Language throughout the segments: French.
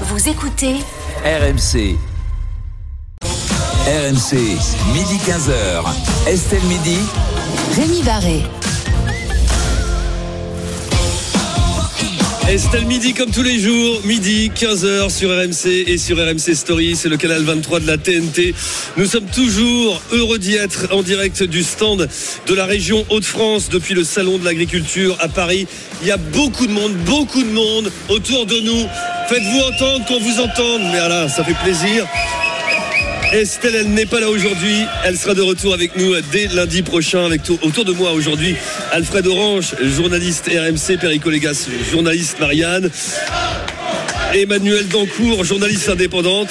Vous écoutez RMC. RMC, midi 15h. Estelle Midi. Rémi Barré. Estelle Midi comme tous les jours, midi 15h sur RMC et sur RMC Story, c'est le canal 23 de la TNT. Nous sommes toujours heureux d'y être en direct du stand de la région Hauts-de-France depuis le salon de l'agriculture à Paris. Il y a beaucoup de monde, beaucoup de monde autour de nous. Faites-vous entendre qu'on vous entende, mais voilà, ça fait plaisir. Estelle, elle n'est pas là aujourd'hui. Elle sera de retour avec nous dès lundi prochain. Avec autour de moi aujourd'hui, Alfred Orange, journaliste RMC, Perico Légas, journaliste Marianne, Emmanuel Dancourt, journaliste indépendante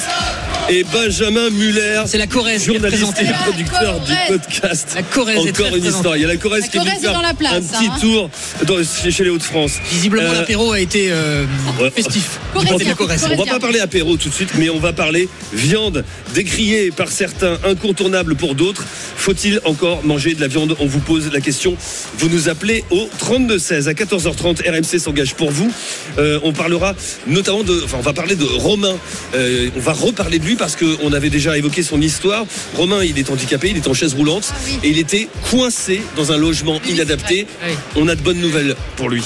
et Benjamin Muller. C'est la Corrèze journaliste et producteur du podcast. La Corrèze Encore une histoire. Il y a la Corrèze qui est venue faire un petit hein. tour dans, chez les Hauts-de-France. Visiblement, Euh, l'apéro a été euh, festif. la. On va pas parler apéro tout de suite, mais on va parler viande, décriée par certains, incontournable pour d'autres. Faut-il encore manger de la viande? On vous pose la question. Vous nous appelez au 32-16 à 14h30. RMC s'engage pour vous. Euh, on parlera notamment de, enfin, on va parler de Romain. Euh, on va reparler de lui parce qu'on avait déjà évoqué son histoire. Romain, il est handicapé, il est en chaise roulante et il était coincé dans un logement inadapté. Oui. On a de bonnes nouvelles pour lui.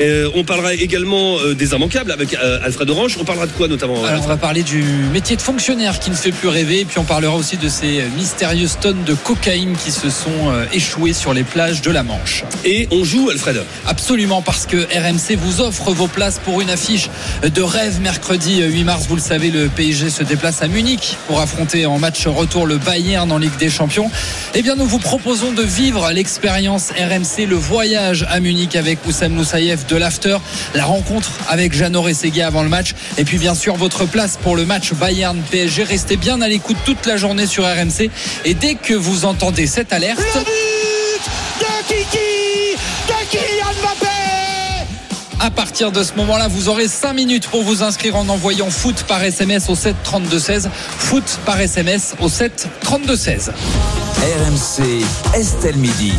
Euh, on parlera également euh, des immanquables avec euh, Alfred Orange. On parlera de quoi notamment Alors, on va parler du métier de fonctionnaire qui ne fait plus rêver. Et puis, on parlera aussi de ces mystérieuses tonnes de cocaïne qui se sont euh, échouées sur les plages de la Manche. Et on joue, Alfred. Absolument, parce que RMC vous offre vos places pour une affiche de rêve mercredi 8 mars. Vous le savez, le PSG se déplace à Munich pour affronter en match retour le Bayern en Ligue des Champions. Eh bien, nous vous proposons de vivre l'expérience RMC, le voyage à Munich avec Oussam Moussaïef de l'After, la rencontre avec Jeannot Rességuier avant le match, et puis bien sûr votre place pour le match Bayern-PSG. Restez bien à l'écoute toute la journée sur RMC, et dès que vous entendez cette alerte... À partir de ce moment-là, vous aurez 5 minutes pour vous inscrire en envoyant foot par SMS au 7 32 16. Foot par SMS au 7 32 16. RMC, Estelle Midi.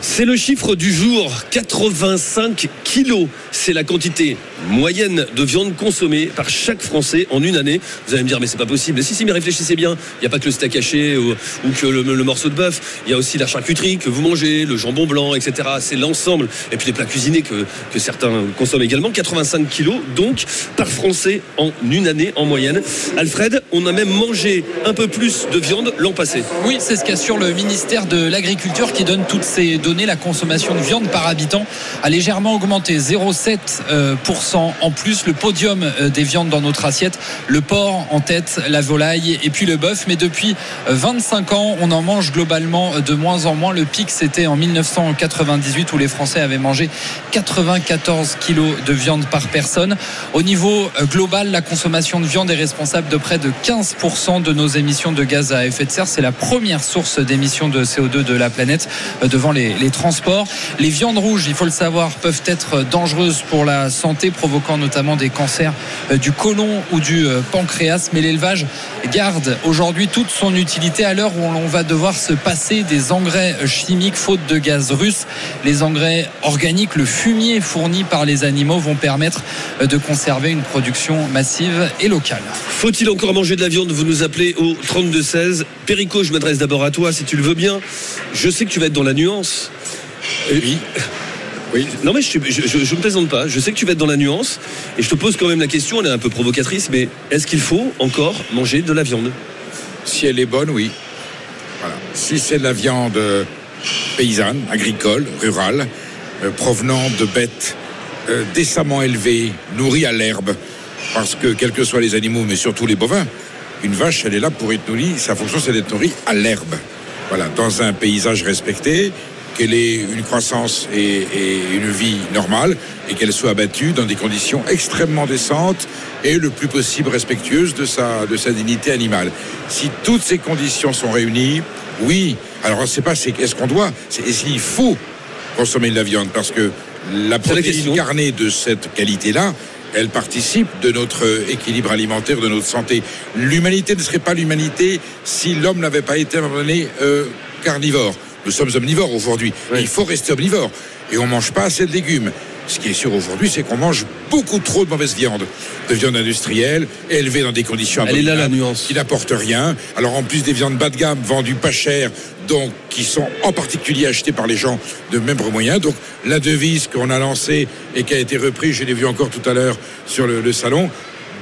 C'est le chiffre du jour, 85 kilos. C'est la quantité moyenne de viande consommée par chaque Français en une année. Vous allez me dire, mais c'est pas possible. Si, si, mais réfléchissez bien. Il n'y a pas que le steak haché ou, que le, le morceau de bœuf. Il y a aussi la charcuterie que vous mangez, le jambon blanc, etc. C'est l'ensemble. Et puis les plats cuisinés que, que certains consomment également. 85 kilos, donc, par Français en une année en moyenne. Alfred, on a même mangé un peu plus de viande l'an passé. Oui, c'est ce qu'assure le ministère de l'Agriculture qui donne toutes ces données. La consommation de viande par habitant a légèrement augmenté, 0,7% euh, en plus. Le podium euh, des viandes dans notre assiette, le porc en tête, la volaille et puis le bœuf. Mais depuis euh, 25 ans, on en mange globalement euh, de moins en moins. Le pic, c'était en 1998 où les Français avaient mangé 94 kilos de viande par personne. Au niveau euh, global, la consommation de viande est responsable de près de 15% de nos émissions de gaz à effet de serre. C'est la première source d'émissions de CO2 de la planète euh, devant les, les transports. Les viandes rouges, il faut le savoir, peuvent être dangereuses pour la santé, provoquant notamment des cancers euh, du côlon ou du euh, pancréas. Mais l'élevage garde aujourd'hui toute son utilité à l'heure où l'on va devoir se passer des engrais chimiques faute de gaz russe. Les engrais organiques, le fumier fourni par les animaux vont permettre euh, de conserver une production massive et locale. Faut-il encore manger de la viande? Vous nous appelez au 32-16. Perico, je m'adresse d'abord à toi, si tu le veux bien. Je sais que tu vas être dans la nuance. Oui. Oui. Non mais je, je, je, je me plaisante pas. Je sais que tu vas être dans la nuance et je te pose quand même la question. Elle est un peu provocatrice, mais est-ce qu'il faut encore manger de la viande? Si elle est bonne, oui. Voilà. Si c'est de la viande euh, paysanne, agricole, rurale, euh, provenant de bêtes euh, décemment élevées, nourries à l'herbe, parce que quels que soient les animaux, mais surtout les bovins, une vache, elle est là pour être nourrie, sa fonction c'est d'être nourrie à l'herbe. Voilà, dans un paysage respecté, qu'elle ait une croissance et, et une vie normale et qu'elle soit abattue dans des conditions extrêmement décentes et le plus possible respectueuses de sa, de sa dignité animale. Si toutes ces conditions sont réunies, oui. Alors on ne sait pas est-ce qu'on doit, c'est s'il faut consommer de la viande? Parce que la protéine carnée de cette qualité-là, elle participe de notre équilibre alimentaire, de notre santé. L'humanité ne serait pas l'humanité si l'homme n'avait pas été à un moment donné euh, carnivore. Nous sommes omnivores aujourd'hui. Oui. Il faut rester omnivore. Et on mange pas assez de légumes. Ce qui est sûr aujourd'hui, c'est qu'on mange beaucoup trop de mauvaise viande, de viande industrielle, élevée dans des conditions Elle est là, la abominables, nuance. qui n'apportent rien. Alors en plus des viandes bas de gamme vendues pas cher, donc qui sont en particulier achetées par les gens de même moyens. Donc la devise qu'on a lancée et qui a été reprise, je l'ai vu encore tout à l'heure sur le, le salon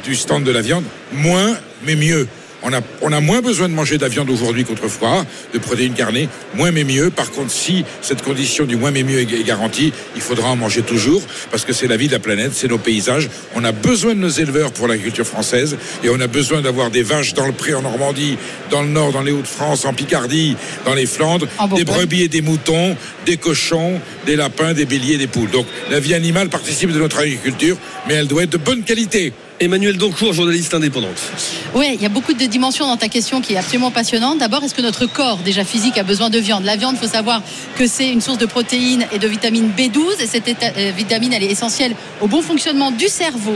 du stand de la viande, moins mais mieux. On a, on a moins besoin de manger de la viande aujourd'hui qu'autrefois, de protéines carnées, moins mais mieux. Par contre, si cette condition du moins mais mieux est garantie, il faudra en manger toujours, parce que c'est la vie de la planète, c'est nos paysages. On a besoin de nos éleveurs pour l'agriculture française, et on a besoin d'avoir des vaches dans le pré en Normandie, dans le Nord, dans les Hauts-de-France, en Picardie, dans les Flandres, En des brebis et des moutons, des cochons, des lapins, des béliers, des poules. Donc la vie animale participe de notre agriculture, mais elle doit être de bonne qualité. Emmanuel Doncourt, journaliste indépendante. Oui, il y a beaucoup de dimensions dans ta question qui est absolument passionnante. D'abord, est-ce que notre corps, déjà physique, a besoin de viande? La viande, il faut savoir que c'est une source de protéines et de vitamine B12. Et cette euh, vitamine, elle est essentielle au bon fonctionnement du cerveau,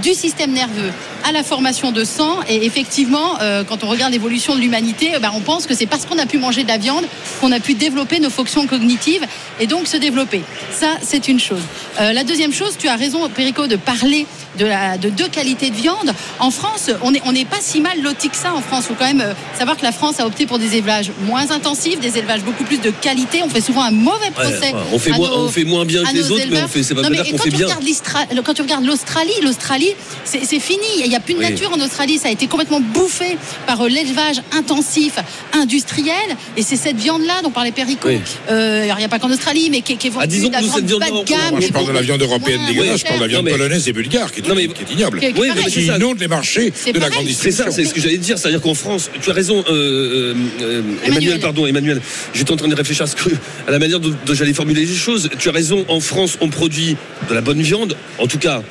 du système nerveux, à la formation de sang. Et effectivement, euh, quand on regarde l'évolution de l'humanité, euh, ben, on pense que c'est parce qu'on a pu manger de la viande qu'on a pu développer nos fonctions cognitives et donc se développer. Ça, c'est une chose. Euh, la deuxième chose, tu as raison, Perico, de parler de, la, de deux qualités de viande. En France, on n'est on n'est pas si mal loti que ça en France. Il faut quand même euh, savoir que la France a opté pour des élevages moins intensifs, des élevages beaucoup plus de qualité. On fait souvent un mauvais procès. on fait moins- nos- on fait moins bien que les autres, mais éleveurs. on fait- c'est pas Non, dire mais qu'on quand fait tu bien. regardes l'Istra- Quand tu regardes l'Australie, l'Australie, c'est fini. Il n'y a plus de Oui. nature en Australie. Ça a été complètement bouffé par euh, l'élevage intensif, industriel. Et c'est cette viande-là dont parlait Perico. Oui. Euh, alors, il n'y a pas qu'en Australie, mais qui, est- qui est vendue disons que de la nous, cette viande bas de gamme. Moi, je est parle de la viande européenne dégueulasse, je parle de la viande polonaise et bulgare, qui est, Non, mais- qui est ignoble. Qui qui Oui, mais Qui ça. inonde les marchés C'est de la grande C'est ça, distribution. c'est ce que j'allais dire. C'est-à-dire qu'en France, tu as raison, euh, euh, euh, Emmanuel, Emmanuel. pardon, Emmanuel. J'étais en train de réfléchir à, ce que- à la manière dont, dont j'allais formuler les choses. Tu as raison, en France, on produit de la bonne viande. En tout cas,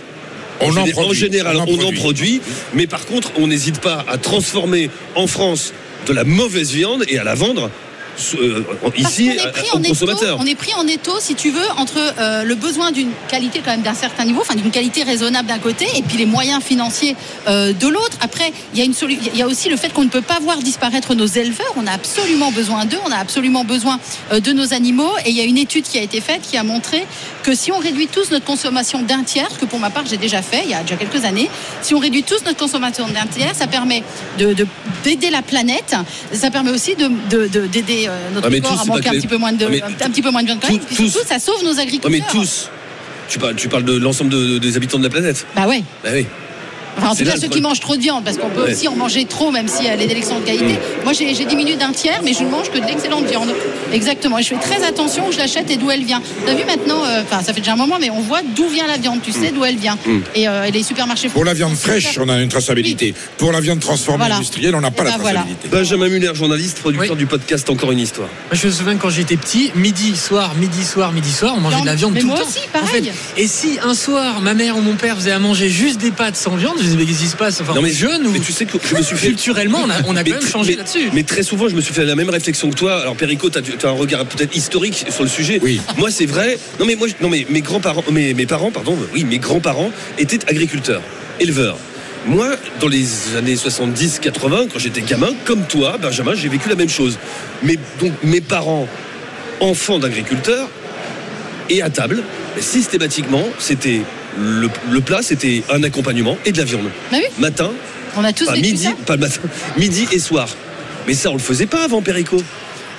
On en produit. en général, On en on en produit. produit. Mais par contre, on n'hésite pas à transformer en France de la mauvaise viande et à la vendre euh, ici est aux étau, on est pris en étau, si tu veux, entre euh, le besoin d'une qualité quand même d'un certain niveau, enfin d'une qualité raisonnable d'un côté, et puis les moyens financiers euh, de l'autre. Après, il y a une solu- il y a aussi le fait qu'on ne peut pas voir disparaître nos éleveurs. On a absolument besoin d'eux, on a absolument besoin euh, de nos animaux. Et il y a une étude qui a été faite qui a montré que si on réduit tous notre consommation d'un tiers, que pour ma part j'ai déjà fait il y a déjà quelques années, si on réduit tous notre consommation d'un tiers, ça permet de de- d'aider la planète. Ça permet aussi de de- de- d'aider euh, notre Ah, mais corps tous, à manquer que un les- petit peu moins de Ah, un petit peu moins de viande tous- Puis surtout, ça sauve nos agriculteurs. mais tous. Tu parles, tu parles de l'ensemble de- des habitants de la planète. Bah ouais. Bah oui. Enfin, en C'est tout cas, ceux qui mangent trop de viande, parce qu'on peut Ouais. aussi en manger trop, même si elle est d'excellente qualité. Mm. Moi, j'ai diminué d'un tiers, mais je ne mange que de l'excellente viande. Exactement. Et je fais très attention où je l'achète et d'où elle vient. Tu as vu maintenant, euh, enfin, ça fait déjà un moment, mais on voit d'où vient la viande. Tu sais d'où elle vient. Mm. Et, euh, et les supermarchés. Pour la viande fraîche, on a une traçabilité. Pour la viande transformée Voilà. industrielle, on n'a pas Eh la ben voilà. traçabilité. Benjamin Muller, journaliste, producteur Oui. du podcast Encore une histoire. Moi, je me souviens quand j'étais petit, midi, soir, midi, soir, midi, soir, on mangeait de la viande Mais tout moi le temps. aussi, En pareil. fait. Et si un soir, ma mère ou mon père faisait à manger juste des pâtes sans viande, mais qu'est-ce qui se passe Enfin, Non, mais- jeune ou Mais tu sais que je me suis fait. culturellement, on a, on a Mais quand même changé là-dessus. Mais très souvent, je me suis fait la même réflexion que toi. Alors, Perico, tu as, un regard peut-être historique sur le sujet. Oui. Moi, c'est vrai. Non, mais moi, non, mais mes grands-parents, mes, mes parents, pardon, oui, mes grands-parents étaient agriculteurs, éleveurs. Moi, dans les années 70-80, quand j'étais gamin, comme toi, Benjamin, j'ai vécu la même chose. Mais donc, mes parents, enfants d'agriculteurs, et à table, systématiquement, c'était le, le plat, c'était un accompagnement et de la viande. Bah oui, Matin, on a tous pas midi, ça. pas le matin, midi et soir. Mais ça, on le faisait pas avant Perico.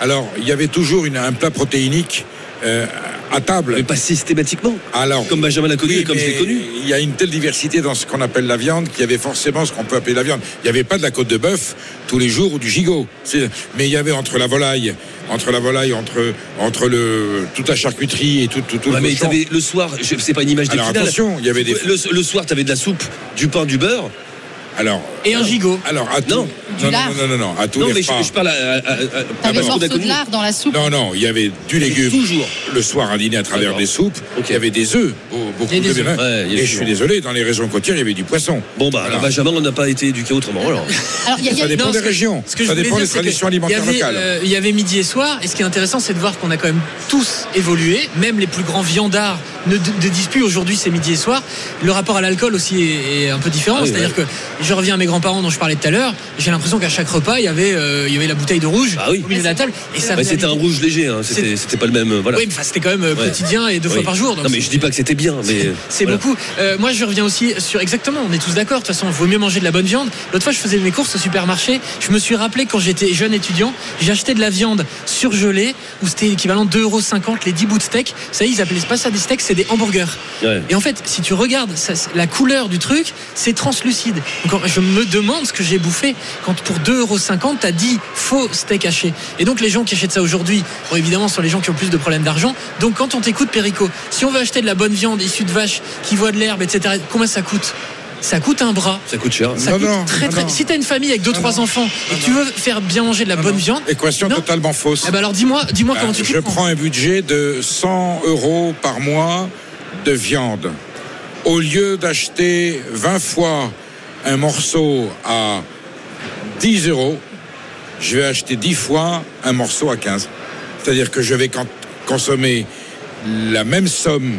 Alors, il y avait toujours une- un plat protéinique euh, à table. Mais pas systématiquement. Alors, Comme Benjamin l'a connu oui, et comme je l'ai connu. Il y a une telle diversité dans ce qu'on appelle la viande qu'il y avait forcément ce qu'on peut appeler la viande. Il n'y avait pas de la côte de bœuf tous les jours ou du gigot. Mais il y avait entre la volaille, entre la volaille, entre, entre le, toute la charcuterie et tout, tout, tout Ouais, le mais le soir, c'est pas une image Alors, d'épinal. attention, il y avait des- Le, le soir, t'avais de la soupe, du pain, du beurre. Alors, Et un gigot. alors à tout, Non. Du non, non, lard. non, non, non, à tous Non, les mais je, repas. je parle à, à, à- de lard dans la soupe. Non, non, il y avait du légume. Toujours. Le soir à dîner à travers des soupes. Ok. Il y avait des œufs. beau- Beaucoup des de œufs. Ouais, Et je suis désolé, dans les régions côtières, il y avait du poisson. Bon, bah, Voilà. Benjamin, on n'a pas été éduqué autrement. Alors. Alors, il y a- y a- Ça dépend Non, des régions. Que Ça dépend des traditions il y alimentaires avait, locales. euh, il y avait midi et soir, et ce qui est intéressant, c'est de voir qu'on a quand même tous évolué, même les plus grands viandards ne, disent plus aujourd'hui c'est midi et soir. Le rapport à l'alcool aussi est, un peu différent. Ah C'est-à-dire que je reviens à mes grands-parents dont je parlais tout à l'heure. J'ai l'impression qu'à chaque repas il y avait euh, il y avait la bouteille de rouge Ah oui. au milieu de la table et ça c'était un rouge léger, hein. c'était pas le même. euh, Voilà. Oui, mais enfin, c'était quand même euh, Ouais. quotidien et deux fois par jour. donc Non, mais je dis pas que c'était bien, mais. c'est voilà. beaucoup. Euh, moi, je reviens aussi sur exactement. On est tous d'accord. De toute façon, il vaut mieux manger de la bonne viande. L'autre fois, je faisais mes courses au supermarché. Je me suis rappelé quand j'étais jeune étudiant, acheté de la viande surgelée où c'était l'équivalent de 2,50€ les 10 bouts de steak. Ça ils appelaient pas ça des steaks, c'est des hamburgers. Ouais. Et en fait, si tu regardes ça, la couleur du truc, c'est translucide. Donc, je me demande ce que j'ai bouffé quand pour 2,50€, t'as 10 faux steaks hachés. Et donc, les gens qui achètent ça aujourd'hui, bon, évidemment, sont les gens qui ont plus de problèmes d'argent. Donc, quand on t'écoute, Perico, si on veut acheter de la bonne viande issue de vaches qui voient de l'herbe, etc., combien ça coûte? Ça coûte un bras. Ça coûte cher. Ça Non, coûte non, très, très. non. Si t'as une famille avec deux, trois enfants et que tu veux faire bien manger de la bonne viande, Équation Non. totalement fausse. eh ben alors dis-moi, dis-moi Euh, comment tu je prends. prends un budget de 100 euros par mois de viande. Au lieu d'acheter 20 fois un morceau à 10 euros, je vais acheter 10 fois un morceau à 15. C'est-à-dire que je vais consommer la même somme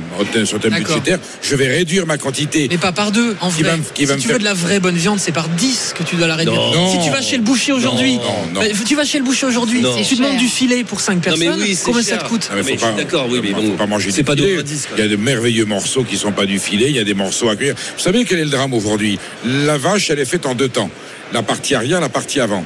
sur thème budgétaire, je vais réduire ma quantité. Mais pas par deux, en Qui vrai. va me- qui va si tu faire- veux de la vraie bonne viande, c'est par 10 que tu dois la réduire. Non. Si tu vas chez le boucher aujourd'hui, bah, tu vas chez le boucher aujourd'hui, tu demandes du filet pour 5 Non, personnes, mais oui, c'est combien cher. ça te coûte mais Mais faut je suis pas- d'accord, oui, mais bon, pas manger c'est du pas filet. 2 à 10, quoi. Il y a de merveilleux morceaux qui sont pas du filet, il y a des morceaux à cuire. Vous savez quel est le drame aujourd'hui? La vache, elle est faite en deux temps. La partie arrière, la partie avant.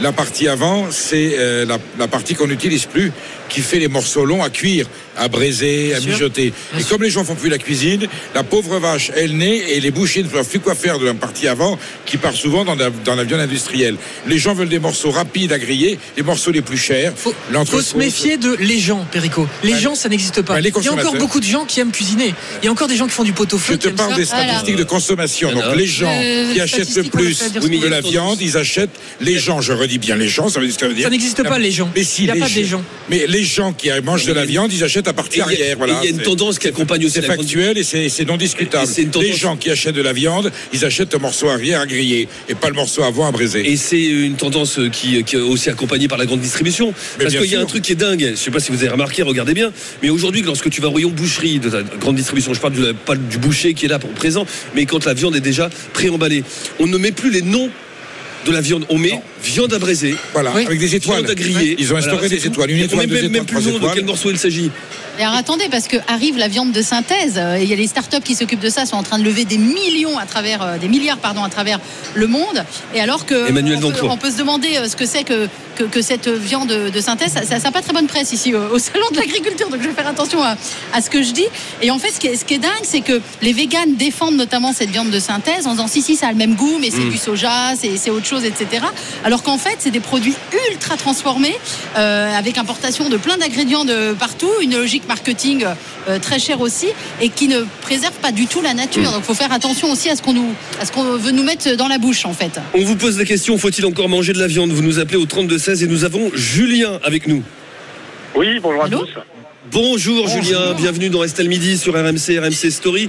La partie avant, c'est euh, la, la partie qu'on n'utilise plus, qui fait les morceaux longs à cuire, à braiser, à sûr. mijoter. Bien et sûr. comme les gens font plus la cuisine, la pauvre vache, elle naît et les bouchers ne savent plus quoi faire de la partie avant, qui part souvent dans la, dans la viande industrielle. Les gens veulent des morceaux rapides à griller, les morceaux les plus chers. Faut, faut se méfier de les gens, Perico. Les Bah, gens, ça n'existe pas. les Il y a encore beaucoup de gens qui aiment cuisiner. Il y a encore des gens qui font du pot-au-feu. Je te parle des statistiques de consommation. Donc les gens Euh, qui achètent le plus Oui, de la viande, ils achètent les gens. Je redis bien les gens, ça veut dire ça veut dire. Ça n'existe pas, les gens. Mais si, Il a les pas des gens. Mais les gens qui mangent de la viande, ils achètent à a- arrière. Voilà. il y a une tendance qui accompagne aussi C'est factuel et c'est non discutable. Les gens qui achètent de la viande, ils achètent le morceau arrière à griller et pas le morceau avant à braiser. Et c'est une tendance qui, qui est aussi accompagnée par la grande distribution. Mais Parce qu'il y a un truc qui est dingue. Je sais pas si vous avez remarqué, regardez bien. Mais aujourd'hui, lorsque tu vas au rayon boucherie de la grande distribution, je parle du, pas du boucher qui est là pour présent, mais quand la viande est déjà préemballée, on ne met plus les noms de la viande. On met viande à braiser, Voilà, Oui. avec des étoiles. viande à griller. Ils ont instauré Voilà, des étoiles. Une On étoile, même, étoiles, même plus nom de quel morceau il s'agit. Et alors attendez, parce que arrive la viande de synthèse. euh, Il y a les startups qui s'occupent de ça, sont en train de lever des millions à travers, euh, des milliards pardon, à travers le monde. Et alors que Emmanuel on, peut, on peut se demander euh, ce que c'est que, que, que cette viande de synthèse. Ça n'a pas très bonne presse ici au salon de l'agriculture, donc je vais faire attention à, à ce que je dis. Et en fait, ce qui est, ce qui est dingue, c'est que les véganes défendent notamment cette viande de synthèse en disant si si ça a le même goût, mais c'est du soja, c'est c'est autre chose, etc. Alors qu'en fait, c'est des produits ultra transformés euh, avec importation de plein d'ingrédients de partout, une logique marketing euh, très chère aussi et qui ne préserve pas du tout la nature. Donc, il faut faire attention aussi à ce qu'on nous, à ce qu'on veut nous mettre dans la bouche, en fait. On vous pose la question faut-il encore manger de la viande? Vous nous appelez au 32-16 et nous avons Julien avec nous. Oui, bonjour Allô à tous. Bonjour, Julien, bienvenue dans Estelle Midi sur RMC, RMC Story.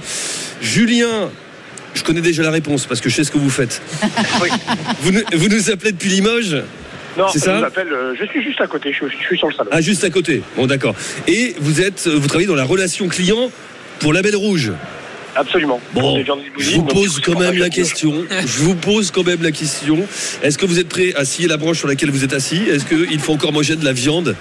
Julien, je connais déjà la réponse parce que je sais ce que vous faites. Oui. Vous, nous- vous nous appelez depuis Limoges Non, C'est je ça vous appelle, euh, je suis juste à côté, je, je suis sur le salon. Ah, juste à côté. Bon, d'accord. Et vous êtes, vous travaillez dans la relation client pour la Belle Rouge. Absolument. Bon, je vous pose quand même la question. Je vous pose quand même la question. Est-ce que vous êtes prêt à scier la branche sur laquelle vous êtes assis? Est-ce qu'il faut encore manger de la viande?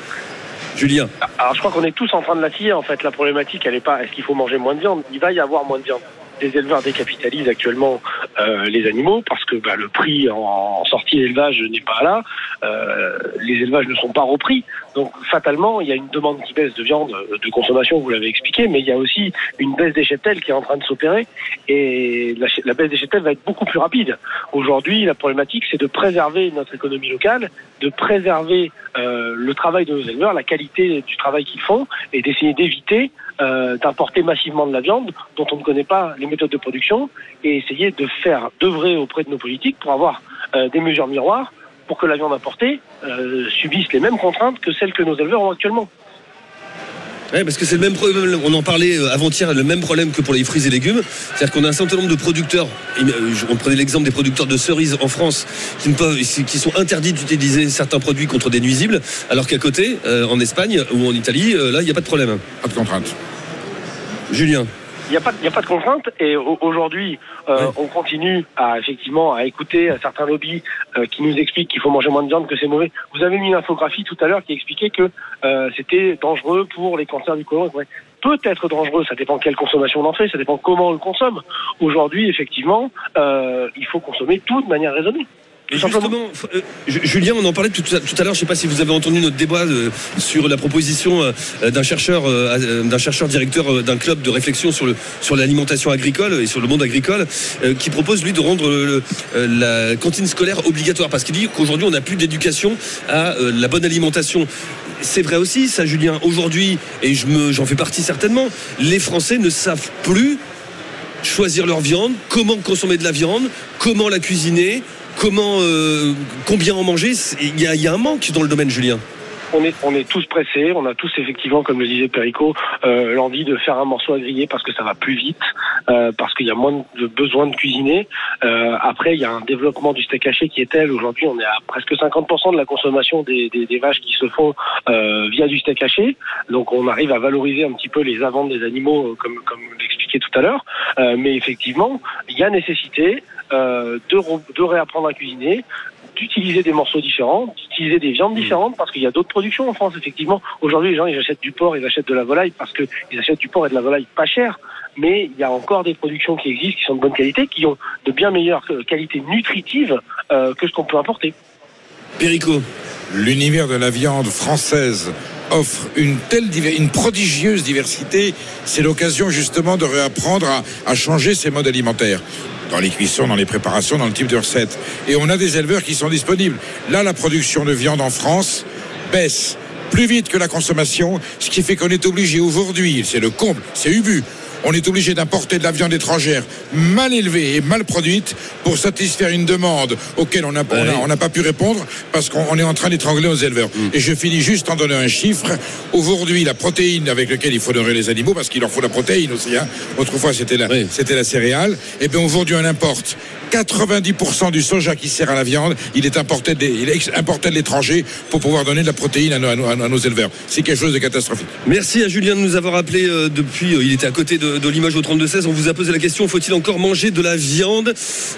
Julien Alors je crois qu'on est tous en train de la scier en fait. La problématique, elle est pas est-ce qu'il faut manger moins de viande? Il va y avoir moins de viande. Les éleveurs décapitalisent actuellement euh, les animaux parce que bah, le prix en, sortie d'élevage n'est pas là. Euh, les élevages ne sont pas repris. Donc fatalement, il y a une demande qui baisse de viande euh, de consommation, vous l'avez expliqué, mais il y a aussi une baisse des cheptels qui est en train de s'opérer et la, la baisse des cheptels va être beaucoup plus rapide. Aujourd'hui, la problématique, c'est de préserver notre économie locale, de préserver euh, le travail de nos éleveurs, la qualité du travail qu'ils font et d'essayer d'éviter euh, d'importer massivement de la viande dont on ne connaît pas les méthodes de production et essayer de faire d'œuvrer auprès de nos politiques pour avoir euh, des mesures miroirs pour que la viande importée euh, subisse les mêmes contraintes que celles que nos éleveurs ont actuellement. Ouais, parce que c'est le même problème. On en parlait euh, avant-hier, le même problème que pour les fruits et légumes. C'est-à-dire qu'on a un certain nombre de producteurs. euh, On prenait l'exemple des producteurs de cerises en France qui, ne peuvent, qui sont interdits d'utiliser certains produits contre des nuisibles, alors qu'à côté, euh, en Espagne ou en Italie, là, il n'y a pas de problème. Pas de contrainte. Julien. Il n'y a, pas- il y a pas de contrainte et au- aujourd'hui, euh, Ouais. on continue à effectivement à écouter certains lobbies euh, qui nous expliquent qu'il faut manger moins de viande, que c'est mauvais. Vous avez mis une infographie tout à l'heure qui expliquait que euh, c'était dangereux pour les cancers du côlon. Ouais. Peut être dangereux, ça dépend quelle consommation on en fait, ça dépend comment on le consomme. Aujourd'hui, effectivement, il faut consommer tout de manière raisonnée. Et justement, euh, Ju- Julien, on en parlait tout à, tout à l'heure. Je ne sais pas si vous avez entendu notre débat sur la proposition euh, d'un chercheur, euh, d'un chercheur directeur d'un club de réflexion sur le sur l'alimentation agricole et sur le monde agricole, euh, qui propose lui de rendre le- la cantine scolaire obligatoire parce qu'il dit qu'aujourd'hui on n'a plus d'éducation à euh, la bonne alimentation. C'est vrai aussi, ça, Julien. Aujourd'hui, et je me, j'en fais partie certainement, les Français ne savent plus choisir leur viande, comment consommer de la viande, comment la cuisiner, comment, euh, combien en manger. Il y, il y a un manque dans le domaine, Julien. On est, on est tous pressés, on a tous effectivement, comme le disait Perico, euh, l'envie de faire un morceau à griller parce que ça va plus vite, euh, parce qu'il y a moins de besoin de cuisiner. Euh, après, il y a un développement du steak haché qui est tel. Aujourd'hui, on est à presque 50% de la consommation des, des, des vaches qui se font euh, via du steak haché. Donc, on arrive à valoriser un petit peu les avances des animaux, euh, comme, comme l'expliquait tout à l'heure. Euh, mais effectivement, il y a nécessité de, de réapprendre à cuisiner, d'utiliser des morceaux différents, d'utiliser des viandes différentes, parce qu'il y a d'autres productions en France, effectivement. Aujourd'hui, les gens, ils achètent du porc, ils achètent de la volaille, parce qu'ils achètent du porc et de la volaille pas cher. Mais il y a encore des productions qui existent, qui sont de bonne qualité, qui ont de bien meilleures qualités nutritives euh, que ce qu'on peut importer. Perico. L'univers de la viande française offre une telle une prodigieuse diversité, c'est l'occasion justement de réapprendre à, à changer ses modes alimentaires dans les cuissons, dans les préparations, dans le type de recette. Et on a des éleveurs qui sont disponibles. Là, la production de viande en France baisse plus vite que la consommation, ce qui fait qu'on est obligé aujourd'hui, c'est le comble, c'est ubu, on est obligé d'importer de la viande étrangère mal élevée et mal produite pour satisfaire une demande auquel on n'a on a- on n'a pas pu répondre parce qu'on on est en train d'étrangler nos éleveurs. Et je finis juste en donnant un chiffre. Aujourd'hui, la protéine avec laquelle il faut nourrir les animaux, parce qu'il leur faut la protéine aussi. hein. Autrefois, c'était la, Oui. c'était la céréale. Et bien aujourd'hui, on importe 90% du soja qui sert à la viande. Il est importé de, il est importé de l'étranger pour pouvoir donner de la protéine à nos, à nos- à nos éleveurs. C'est quelque chose de catastrophique. Merci à Julien de nous avoir appelé euh, depuis. euh, il était à côté de, de Limoges au 32-16. On vous a posé la question faut-il encore manger de la viande?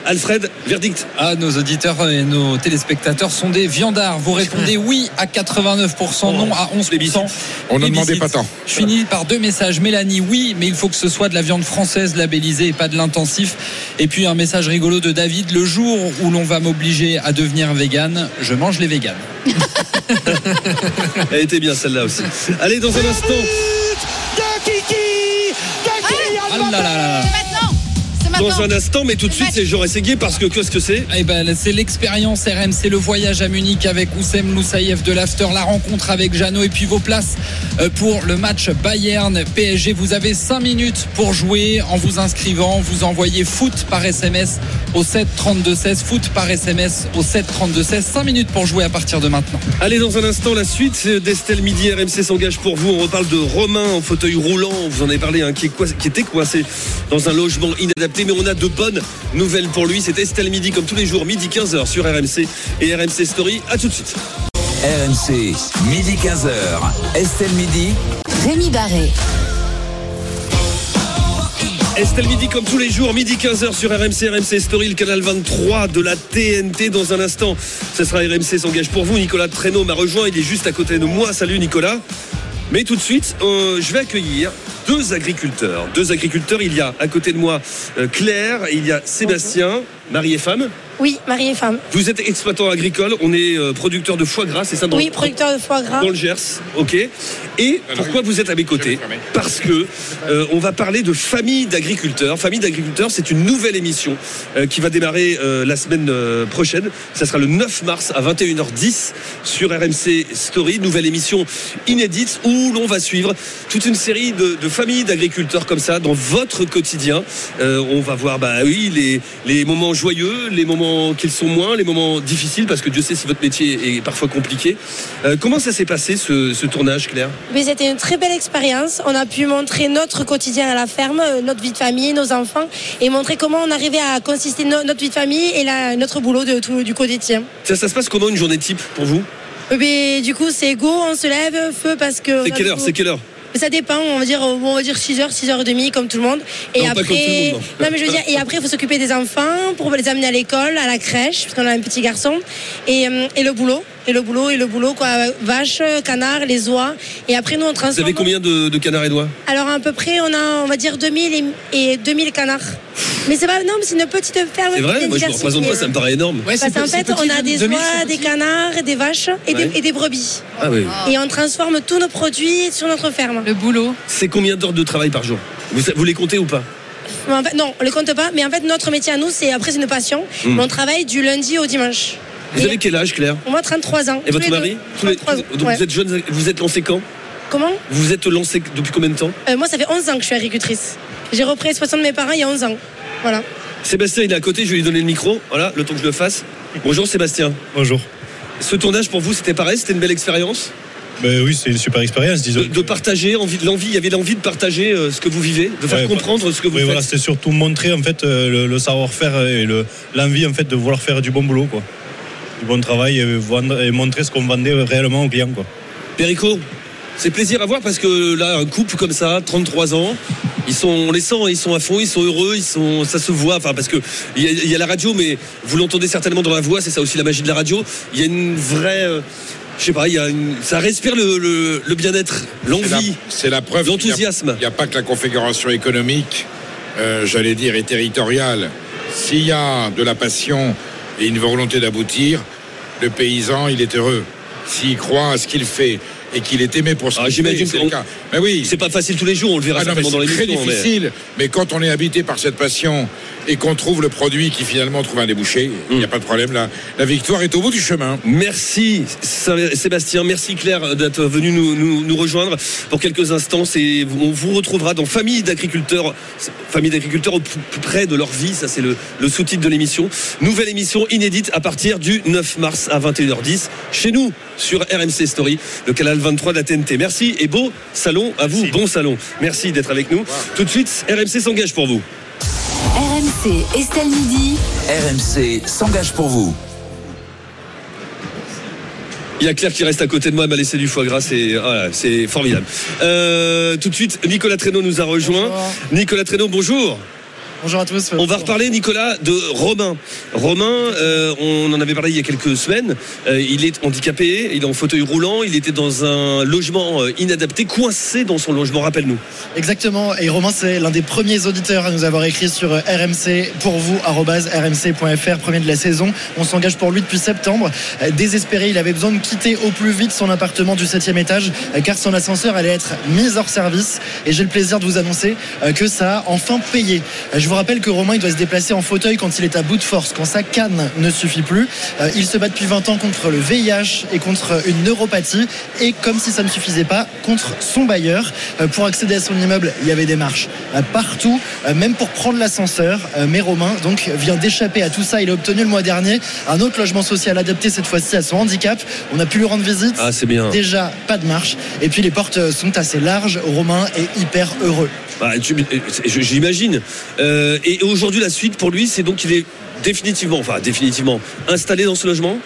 Alfred, verdict. Ah, nos auditeurs et nos téléspectateurs sont des viandards. Vous répondez oui à 89%, non à 11%. On n'en Les demandait pas tant. Je finis par deux messages. Mélanie, oui, mais il faut que ce soit de la viande française labellisée et pas de l'intensif. Et puis un message rigolo de David. Le jour où l'on va m'obliger à devenir vegan, je mange les véganes. Elle était bien celle-là aussi. Allez, dans un instant. Là là là là. C'est maintenant C'est Dans un instant, mais tout de suite, c'est J'aurais Ségué parce que qu'est-ce que c'est? Eh ben, c'est l'expérience RMC, le voyage à Munich avec Oussem Loussaïev de l'After, la rencontre avec Jeannot et puis vos places euh, pour le match Bayern PSG. Vous avez 5 minutes pour jouer en vous inscrivant. Vous envoyez foot par SMS au 7 32 16. Foot par SMS au 7 32 16. 5 minutes pour jouer à partir de maintenant. Allez, dans un instant, la suite d'Estelle Midi. RMC s'engage pour vous. On reparle de Romain en fauteuil roulant. Vous en avez parlé, hein, qui, est quoi- qui était coincé dans un logement inadapté. Mais on a de bonnes nouvelles pour lui. C'est Estelle Midi, comme tous les jours, midi 15h sur RMC et RMC Story. À tout de suite. RMC, midi 15h. Estelle Midi. Rémi Barré. Estelle Midi, comme tous les jours, midi 15h sur RMC, RMC Story, le canal 23 de la TNT. Dans un instant, ce sera RMC s'engage pour vous. Nicolas Traîneau m'a rejoint. Il est juste à côté de moi. Salut Nicolas. Mais tout de suite, euh, je vais accueillir deux agriculteurs. Deux agriculteurs. Il y a à côté de moi euh, Claire, et il y a Sébastien, mari et femme. Oui, mari et femme. Vous êtes exploitant agricole. On est euh, producteur de foie gras, c'est ça dans- Oui, producteur de foie gras. dans le Gers, ok. Et pourquoi vous êtes à mes côtés Parce que euh, on va parler de famille d'agriculteurs. Famille d'agriculteurs, c'est une nouvelle émission euh, qui va démarrer euh, la semaine prochaine. Ça sera le 9 mars à 21h10 sur RMC Story, nouvelle émission inédite où l'on va suivre toute une série de, de familles d'agriculteurs comme ça dans votre quotidien. Euh, on va voir, bah oui, les, les moments joyeux, les moments qu'ils sont moins, les moments difficiles parce que Dieu sait si votre métier est parfois compliqué. Euh, comment ça s'est passé ce, ce tournage, Claire? Mais c'était une très belle expérience. On a pu montrer notre quotidien à la ferme, euh, notre vie de famille, nos enfants, et montrer comment on arrivait à consister no- notre vie de famille et la- notre boulot de tout, du quotidien. ça, ça se passe comment une journée type pour vous? Mais du coup, c'est go, on se lève, feu parce que. C'est quelle heure? C'est quelle heure? Ça dépend, on va dire, on va dire 6h, 6h30 comme tout le monde. Et Non, pas après, comme tout le monde, non. non mais je veux dire, et après il faut s'occuper des enfants pour les amener à l'école, à la crèche, parce qu'on a un petit garçon, et, euh, et le boulot, et le boulot, et le boulot quoi, vaches, canards, les oies. Et après nous on Vous transforme. avez combien de, de canards et doigts Alors à peu près on a, on va dire 2000 et, et 2000 canards. Mais c'est pas, non, mais c'est une petite ferme. C'est vrai Moi je me représente pas, ça me paraît énorme. Ouais, Parce c'est qu'en fait, petit, on a des 2000, oies, des canards, des vaches et, Ouais. des, et des brebis. Ah oui. Et on transforme tous nos produits sur notre ferme. Le boulot. C'est combien d'heures de travail par jour vous, vous les comptez ou pas Mais en fait, non, on les compte pas. Mais en fait, notre métier à nous, c'est après, c'est une passion. Mm. Mais on travaille du lundi au dimanche. Vous Et avez quel âge Claire Moi, 33 ans. Et votre mari. Tous les- 33 ans. Donc Ouais. vous êtes jeune, vous êtes lancé quand Comment Vous vous êtes lancé depuis combien de temps Euh, Moi, ça fait 11 ans que je suis agricultrice. J'ai repris l'exploitation de mes parents il y a 11 ans. Voilà. Sébastien il est à côté, je vais lui donner le micro. Voilà, le temps que je le fasse. Bonjour Sébastien. Bonjour. Ce tournage pour vous c'était pareil, c'était une belle expérience Ben oui, c'est une super expérience, disons. de, de partager, envie, l'envie, il y avait l'envie de partager euh, ce que vous vivez, de faire Ouais, comprendre ce que vous Oui, faites. voilà, c'était surtout montrer en fait euh, le, le savoir-faire et le- l'envie en fait de vouloir faire du bon boulot, quoi. Du bon travail et, vendre, et montrer ce qu'on vendait réellement aux clients, quoi. Perico, c'est plaisir à voir parce que là, un couple comme ça, 33 ans, ils sont, on les sent, ils sont à fond, ils sont heureux, ils sont, ça se voit. Enfin, parce que il y, a- il y a la radio, mais vous l'entendez certainement dans la voix, c'est ça aussi la magie de la radio. Il y a une vraie, euh, je sais pas, il y a une, ça respire le, le- le bien-être, l'envie, C'est la preuve. l'enthousiasme. Il n'y a pas que la configuration économique, euh, j'allais dire, et territoriale. S'il y a de la passion et une volonté d'aboutir, le paysan, il est heureux. S'il croit à ce qu'il fait et qu'il est aimé pour ce Ah, qu'il fait, c'est le cas. Mais oui, C'est pas facile tous les jours, on le verra ah non, mais certainement c'est très mais- difficile. Mais... quand on est habité par cette passion et qu'on trouve le produit qui finalement trouve un débouché, il n'y a pas de problème. La, la victoire est au bout du chemin. Merci Sébastien, merci Claire d'être venu nous, nous- nous rejoindre pour quelques instants. On vous retrouvera dans Famille d'agriculteurs, Famille d'agriculteurs au plus près de leur vie. Ça c'est le, le sous-titre de l'émission. Nouvelle émission inédite à partir du 9 mars à 21h10 chez nous sur RMC Story, le canal 23 de la TNT. Merci et beau salon à vous, bon salon. Merci d'être avec nous. Tout de suite, RMC s'engage pour vous. RMC Estelle Midi. RMC s'engage pour vous. Il y a Claire qui reste à côté de moi, elle m'a laissé du foie gras, c'est voilà, c'est formidable. Euh, tout de suite, Nicolas Traîneau nous a rejoint. Nicolas Traîneau, bonjour. Bonjour à tous. On va reparler, Nicolas, de Romain. Romain, euh, on en avait parlé il y a quelques semaines. Euh, il est handicapé, il est en fauteuil roulant, il était dans un logement euh, inadapté, coincé dans son logement, rappelle-nous. Exactement. Et Romain, c'est l'un des premiers auditeurs à nous avoir écrit sur RMC pour vous, rmc.fr, premier de la saison. On s'engage pour lui depuis septembre. Désespéré, il avait besoin de quitter au plus vite son appartement du 7 étage car son ascenseur allait être mis hors service. Et j'ai le plaisir de vous annoncer que ça a enfin payé. Je vous rappelle que Romain, il doit se déplacer en fauteuil quand il est à bout de force, quand sa canne ne suffit plus. Euh, Il se bat depuis 20 ans contre le VIH et contre une neuropathie. Et comme si ça ne suffisait pas, contre son bailleur. Euh, Pour accéder à son immeuble, il y avait des marches euh, partout, même pour prendre l'ascenseur. Mais Romain, donc, vient d'échapper à tout ça. Il a obtenu le mois dernier un autre logement social adapté, cette fois-ci à son handicap. On a pu lui rendre visite. Ah, c'est bien. Déjà, pas de marche. Et puis les portes sont assez larges. Romain est hyper heureux. Bah, je- J'imagine. Euh, et aujourd'hui, la suite pour lui, c'est donc qu'il est définitivement, enfin définitivement, installé dans ce logement?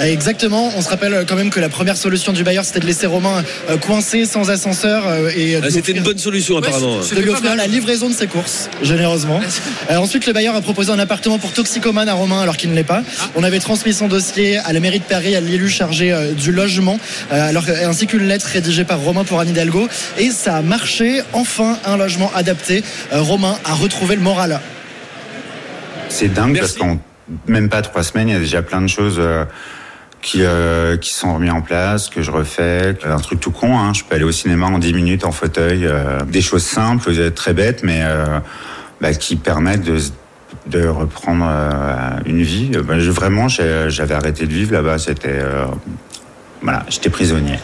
Exactement. On se rappelle quand même que la première solution du bailleur, c'était de laisser Romain euh, coincé sans ascenseur euh, et Ah, C'était une bonne solution apparemment. de lui offrir la livraison de ses courses, généreusement. Euh, ensuite, le bailleur a proposé un appartement pour toxicomane à Romain alors qu'il ne l'est pas. On avait transmis son dossier à la mairie de Paris, à l'élu chargé euh, du logement, euh, alors, que- ainsi qu'une lettre rédigée par Romain pour Anne Hidalgo. Et ça a marché. Enfin, un logement adapté. Euh, Romain a retrouvé le moral. C'est dingue parce qu'en même pas trois semaines, il y a déjà plein de choses euh, qui, euh, qui sont remises en place, que je refais. Un truc tout con, hein, je peux aller au cinéma en 10 minutes en fauteuil. euh, des choses simples, très bêtes, mais euh, bah, qui permettent de, de reprendre euh, une vie. Bah, je- vraiment, j'avais arrêté de vivre là-bas. C'était, euh, voilà, j'étais prisonnier.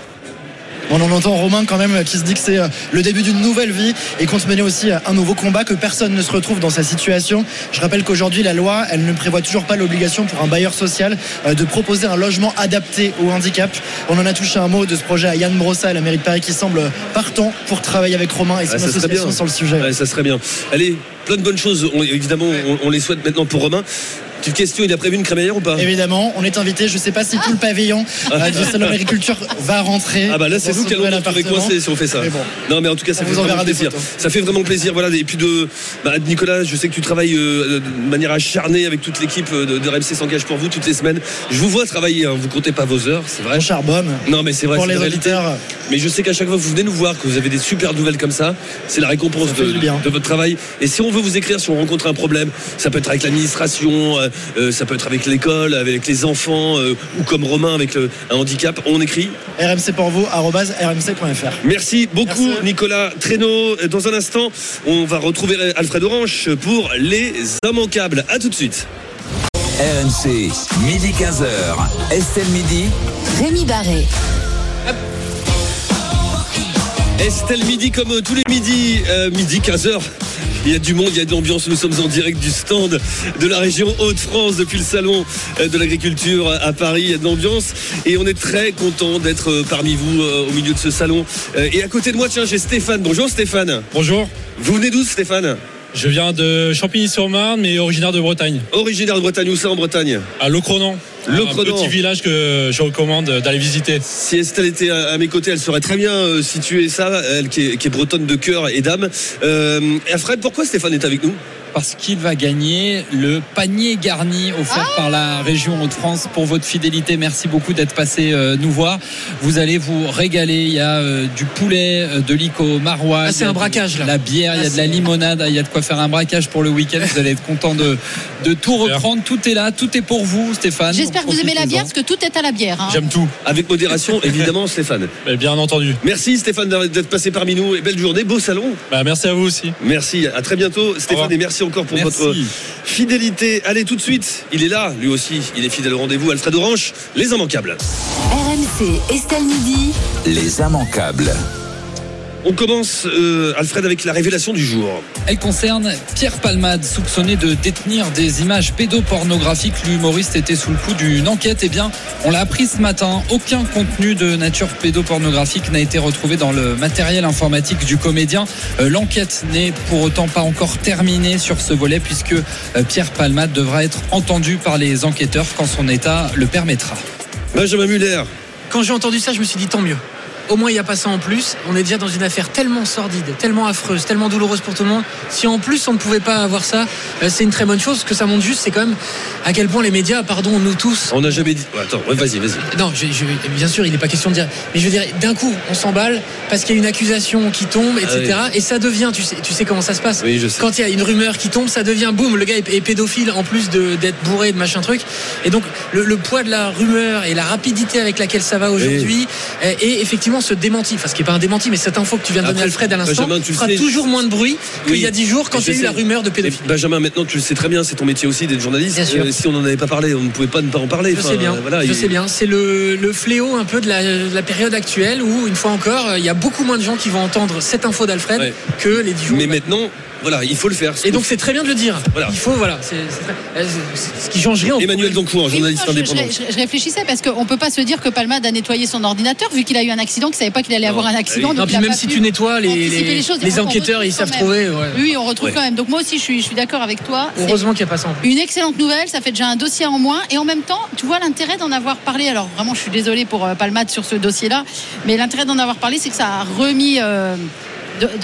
On en entend Romain quand même qui se dit que c'est euh, le début d'une nouvelle vie et compte mener aussi euh, un nouveau combat, que personne ne se retrouve dans sa situation. Je rappelle qu'aujourd'hui, la loi, elle ne prévoit toujours pas l'obligation pour un bailleur social euh, de proposer un logement adapté au handicap. On en a touché un mot de ce projet à Yann Brossa, à la mairie de Paris, qui semble partant pour travailler avec Romain et son Ah, ça serait association bien. sur le sujet. Ça serait bien. Allez, plein de bonnes choses. On- évidemment, on, on les souhaite maintenant pour Romain. Petite question, il a prévu une crémaillère ou pas Évidemment, on est invité. Je ne sais pas si tout le pavillon euh, du salon va rentrer. Ah bah là c'est nous qui allons appartement. coincés si on fait ça. Mais bon. Non mais en tout cas ça fait vraiment plaisir. Ça fait vraiment plaisir. Voilà et puis de bah, Nicolas, je sais que tu travailles euh, de manière acharnée avec toute l'équipe euh, de, de RMC s'engage pour vous toutes les semaines. Je vous vois travailler. Hein. Vous comptez pas vos heures, c'est vrai. On charbonne. Non mais c'est vrai. Pour c'est les auditeurs. Mais je sais qu'à chaque fois que vous venez nous voir, que vous avez des super nouvelles comme ça, c'est la récompense de votre travail. Et si on veut vous écrire, si on rencontre un problème, ça peut être avec l'administration, euh, euh, ça peut être avec l'école, avec les enfants, euh, ou comme Romain avec le- un handicap, on écrit. RMC pour vous, rmc.fr. Merci beaucoup Merci. Nicolas Traîneau. Dans un instant, on va retrouver Alfred Orange pour les immanquables. A tout de suite. RMC, midi 15h. Estelle Midi. Rémi Barré. Estelle Midi comme tous les midis, euh, midi 15h. Il y a du monde, il y a de l'ambiance. Nous sommes en direct du stand de la région Hauts-de-France depuis le salon euh, de l'agriculture à Paris. Il y a de l'ambiance et on est très content d'être euh, parmi vous euh, au milieu de ce salon. Et à côté de moi, tiens, j'ai Stéphane. Bonjour Stéphane. Bonjour, Vous venez d'où Stéphane? Je viens de Champigny-sur-Marne, mais originaire de Bretagne, Originaire de Bretagne, où ça en Bretagne à Locronan. Locronan. Un petit village que je recommande d'aller visiter. Si Estelle était à, mes côtés, elle saurait très bien euh, situer ça, elle qui est, qui est bretonne de cœur et d'âme. Euh, Alfred, pourquoi Stéphane est avec nous? Parce qu'il va gagner le panier garni offert par la région Hauts-de-France pour votre fidélité. Merci beaucoup d'être passé euh, nous voir. Vous allez vous régaler. Il y a euh, du poulet, euh, de l'ico maroilles. Ah, c'est un de braquage, là. La bière, il y a Ah, de la limonade. Il y a de quoi faire un braquage pour le week-end. Vous allez être content de, de tout reprendre. Tout est là. Tout est pour vous, Stéphane. J'espère que vous aimez la bière parce que tout est à la bière. hein. J'aime tout, Avec modération, évidemment, Stéphane. mais bien entendu. Merci Stéphane d'être passé parmi nous et belle journée, beau salon. Bah, merci à vous aussi. Merci, à très bientôt Stéphane et merci encore pour Merci. votre fidélité. Allez tout de suite, il est là, lui aussi, il est fidèle au rendez-vous. Alfred Orange, les immanquables. RMC Estelle Midi. Les immanquables. On commence, euh, Alfred, avec la révélation du jour. Elle concerne Pierre Palmade, soupçonné de détenir des images pédopornographiques. L'humoriste était sous le coup d'une enquête. Eh bien, on l'a appris ce matin. Aucun contenu de nature pédopornographique n'a été retrouvé dans le matériel informatique du comédien. Euh, L'enquête n'est pour autant pas encore terminée sur ce volet puisque euh, Pierre Palmade devra être entendu par les enquêteurs quand son état le permettra. Benjamin Muller, Quand j'ai entendu ça, je me suis dit tant mieux. Au moins, il n'y a pas ça en plus. On est déjà dans une affaire tellement sordide, tellement affreuse, tellement douloureuse pour tout le monde. Si en plus on ne pouvait pas avoir ça, euh, c'est une très bonne chose. Ce que ça montre juste, c'est quand même à quel point les médias, pardon, nous tous. on n'a jamais dit. Oh, attends, vas-y, vas-y. Non, je- je- bien sûr, il n'est pas question de dire. Mais je veux dire, d'un coup, on s'emballe parce qu'il y a une accusation qui tombe, etc. Et ça devient, tu sais, tu sais comment ça se passe. Ah Oui, je sais. Quand il y a une rumeur qui tombe, ça devient boum, le gars est, pédophile en plus d'être bourré de machin truc. Et donc, le, le poids de la rumeur et la rapidité avec laquelle ça va aujourd'hui euh, et effectivement ce démenti. Enfin, ce qui n'est pas un démenti, mais cette info que tu viens de donner, Alfred, à l'instant, fera sais, toujours moins de bruit qu'il Oui. y a dix jours quand il y a eu la rumeur de pédophile. Benjamin, maintenant tu le sais très bien, c'est ton métier aussi d'être journaliste. Bien sûr. Euh, si on n'en avait pas parlé, on ne pouvait pas ne pas en parler. Je Enfin, sais bien, voilà, je il- sais bien. C'est le, le fléau un peu de la, de la période actuelle où, une fois encore, euh, il y a beaucoup moins de gens qui vont entendre cette info d'Alfred Ouais. que les 10 jours. Mais maintenant, voilà, il faut le faire. Et donc c'est très bien de le dire. Voilà. Il faut, voilà. c'est- c'est très- euh, c'est- ce qui change rien. Emmanuel. Doncourt, journaliste Oui, indépendant. Je, je- je réfléchissais parce qu'on peut pas se dire que Palmade a nettoyé son ordinateur vu qu'il a eu un accident, qu'il savait pas qu'il allait avoir un accident. donc Non, puis même si tu nettoies, les, anticiper les, les choses. les On enquêteurs, ils savent trouver. ouais. Oui, on retrouve Ouais. quand même. Donc moi aussi, je suis, je suis d'accord avec toi. C'est Heureusement qu'il n'y a pas ça en plus. Une excellente nouvelle, ça fait déjà un dossier en moins. Et en même temps, tu vois l'intérêt d'en avoir parlé. Alors vraiment, je suis désolée pour euh, Palmade sur ce dossier-là, mais l'intérêt d'en avoir parlé, c'est que ça a remis euh,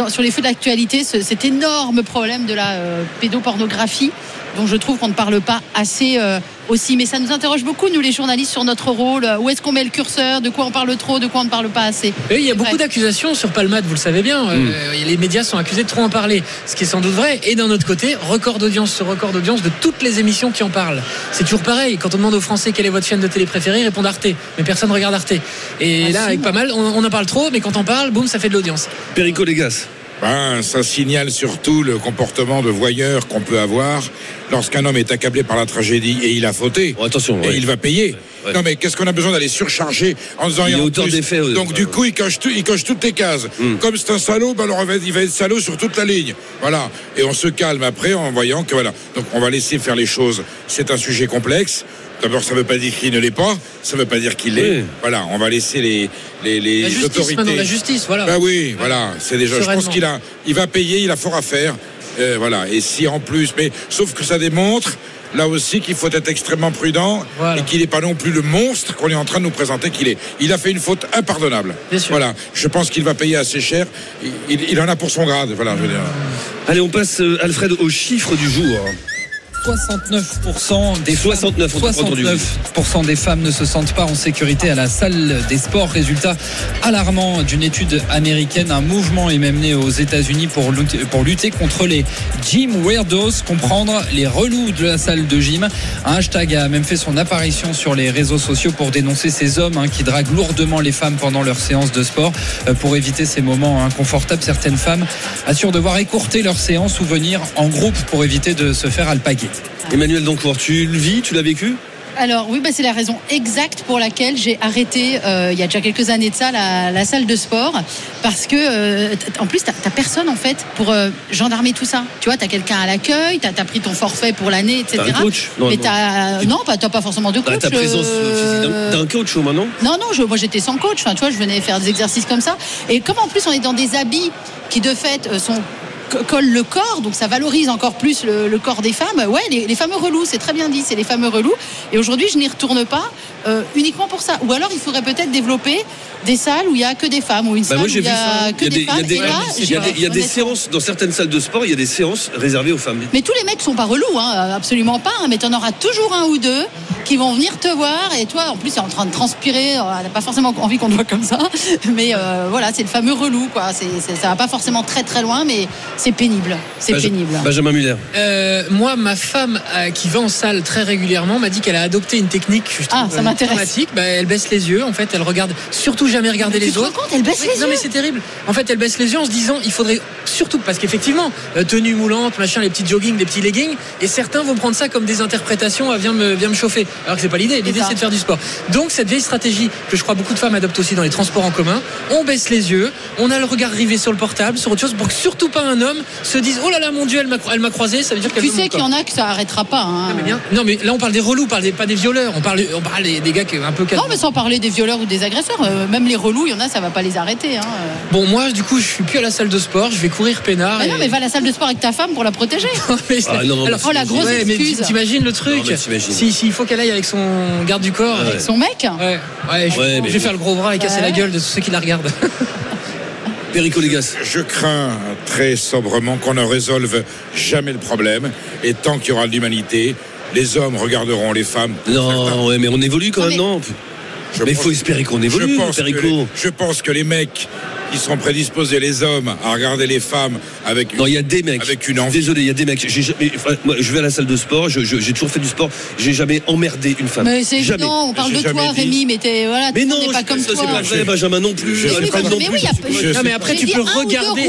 sur les feux de l'actualité ce- cet énorme problème de la euh, pédopornographie, dont je trouve qu'on ne parle pas assez euh, aussi. Mais ça nous interroge beaucoup, nous les journalistes, sur notre rôle. Où est-ce qu'on met le curseur? De quoi on parle trop? De quoi on ne parle pas assez? Et il y a beaucoup d'accusations sur Palmade, vous le savez bien. Hmm. Euh, les médias sont accusés de trop en parler, ce qui est sans doute vrai. Et d'un autre côté, record d'audience sur record d'audience de toutes les émissions qui en parlent. C'est toujours pareil. Quand on demande aux Français quelle est votre chaîne de télé préférée, ils répondent Arte. Mais personne regarde Arte. Et Ah, là, si. avec pas mal, on, on en parle trop, mais quand on parle, boum, ça fait de l'audience. Perico Légas. Ben, ça signale surtout le comportement de voyeur qu'on peut avoir lorsqu'un homme est accablé par la tragédie et il a fauté. Oh, attention, Et ouais. il va payer. Ouais. Non mais qu'est-ce qu'on a besoin d'aller surcharger en disant Il plus- des faits, euh, Donc du coup il coche, tout- il coche toutes les cases. Hmm. Comme c'est un salaud, ben alors il va, il va être salaud sur toute la ligne. Voilà. Et on se calme après en voyant que voilà. Donc on va laisser faire les choses. C'est un sujet complexe. D'abord, ça ne veut pas dire qu'il ne l'est pas. Ça ne veut pas dire qu'il l'est. Oui. Voilà, on va laisser les, les, les La justice, autorités. la justice, voilà. Ben oui, voilà, c'est déjà. Je pense qu'il a, il va payer, il a fort à faire. Euh, voilà. Et si en plus, mais sauf que ça démontre là aussi qu'il faut être extrêmement prudent et qu'il n'est pas non plus le monstre qu'on est en train de nous présenter qu'il est. Il a fait une faute impardonnable. Voilà, je pense qu'il va payer assez cher. Il, il en a pour son grade. Voilà, je veux dire. Allez, on passe, euh, Alfred, au chiffre du jour. 69% des 69, on t'a pas entendu. 69% des femmes ne se sentent pas en sécurité à la salle des sports. Résultat alarmant d'une étude américaine. Un mouvement est même né aux États-Unis pour lutter, pour lutter contre les gym weirdos, comprendre les relous de la salle de gym. Un hashtag a même fait son apparition sur les réseaux sociaux pour dénoncer ces hommes hein, qui draguent lourdement les femmes pendant leurs séances de sport. Euh, pour éviter ces moments inconfortables, certaines femmes assurent devoir écourter leur séance ou venir en groupe pour éviter de se faire alpaguer. Emmanuel Dancourt, tu le vis, tu l'as vécu? Alors oui, bah, c'est la raison exacte pour laquelle j'ai arrêté euh, il y a déjà quelques années de ça la, la salle de sport parce que euh, en plus t'as t'as personne en fait pour euh, gendarmer tout ça. Tu vois, t'as quelqu'un à l'accueil, t'as as pris ton forfait pour l'année, etc. T'as un coach Non, Mais non. t'as non, bah, t'as pas forcément de T'as coach. ta présence coach au moins, non? Non, non, je, moi j'étais sans coach. Enfin, tu vois, je venais faire des exercices comme ça. Et comme en plus on est dans des habits qui de fait sont co- collent le corps, donc ça valorise encore plus le, le corps des femmes. Ouais, les, les fameux relous, c'est très bien dit, c'est les fameux relous. Et aujourd'hui, je n'y retourne pas euh, uniquement pour ça. Ou alors, il faudrait peut-être développer des salles où il y a que des femmes ou une Bah, salle moi où il y vu a ça. que Il y a des, femmes. des- Et là, il y a des- il y a des honnêtement, séances dans certaines salles de sport, il y a des séances réservées aux femmes. mais tous les mecs sont pas relous, hein, absolument pas. hein, mais t'en auras toujours un ou deux qui vont venir te voir. Et toi, en plus, c'est en train de transpirer. euh, Elle n'a pas forcément envie qu'on te voit comme ça. Mais euh, voilà, c'est le fameux relou, quoi. C'est- ça va pas forcément très très loin, mais c'est pénible. C'est Benja- pénible. Benjamin Muller. Euh, moi, ma femme euh, qui va en salle très régulièrement m'a dit qu'elle a adopté une technique trouve Ah, ça euh, m'intéresse. Bah, elle baisse les yeux. En fait, elle regarde surtout jamais regarder Mais les tu te rends autres. compte, elle baisse Oui, les Non, yeux. mais c'est terrible. En fait, elle baisse les yeux en se disant, il faudrait surtout parce qu'effectivement, euh, tenue moulante, machin, les petits jogging, les petits leggings, et certains vont prendre ça comme des interprétations. ah, viens me, viens me chauffer. Alors que c'est pas l'idée. L'idée, c'est de faire du sport. Donc cette vieille stratégie que je crois beaucoup de femmes adoptent aussi dans les transports en commun. On baisse les yeux, on a le regard rivé sur le portable, sur autre chose, pour que surtout pas un homme se dise, oh là là, mon dieu, elle m'a elle m'a croisé. Ça veut dire qu'elle Tu sais qu'il y en a que ça arrêtera pas. hein. Non mais, bien. Non, mais là on parle des relous, on parle des- pas des violeurs, on parle, on parle des, des gars qui un peu Non, mais sans parler des violeurs ou des agresseurs, euh, même les relous, il y en a, ça va pas les arrêter. Hein. Bon moi du coup je suis plus à la salle de sport, je vais courir peinard. Mais et- non, mais va à la salle de sport avec ta femme pour la protéger. Mais c'est- Ah, non, Alors, oh, la grosse ouais, excuse. t'imagines le truc Non, mais t'imagines. Si s'il faut qu'elle aille avec son garde du corps. Ouais. Avec son mec. Ouais, ouais, je, Ouais, mais je vais faire le gros bras et casser Ouais. la gueule de tous ceux qui la regardent. Perico Légas. Je crains très sobrement qu'on ne résolve jamais le problème. Et tant qu'il y aura de l'humanité, les hommes regarderont les femmes. Non, ouais, mais on évolue quand Non, même, mais- non Je Mais il faut espérer qu'on évolue, je pense, que Perico. les, je pense que les mecs qui sont prédisposés, les hommes, à regarder les femmes avec une, Non, il y a des mecs. avec une envie. Désolé, il y a des mecs. J'ai jamais- moi, je vais à la salle de sport. je- je- J'ai toujours fait du sport. J'ai jamais emmerdé une femme. Mais c'est évident, on parle J'ai de toi, dit. Rémi, mais t'es voilà, Mais non, pas je- comme ça toi. c'est pas vrai, Benjamin non plus. Mais oui, Alfred mais non oui, plus. il y a- je suis- je non mais après tu peux regarder.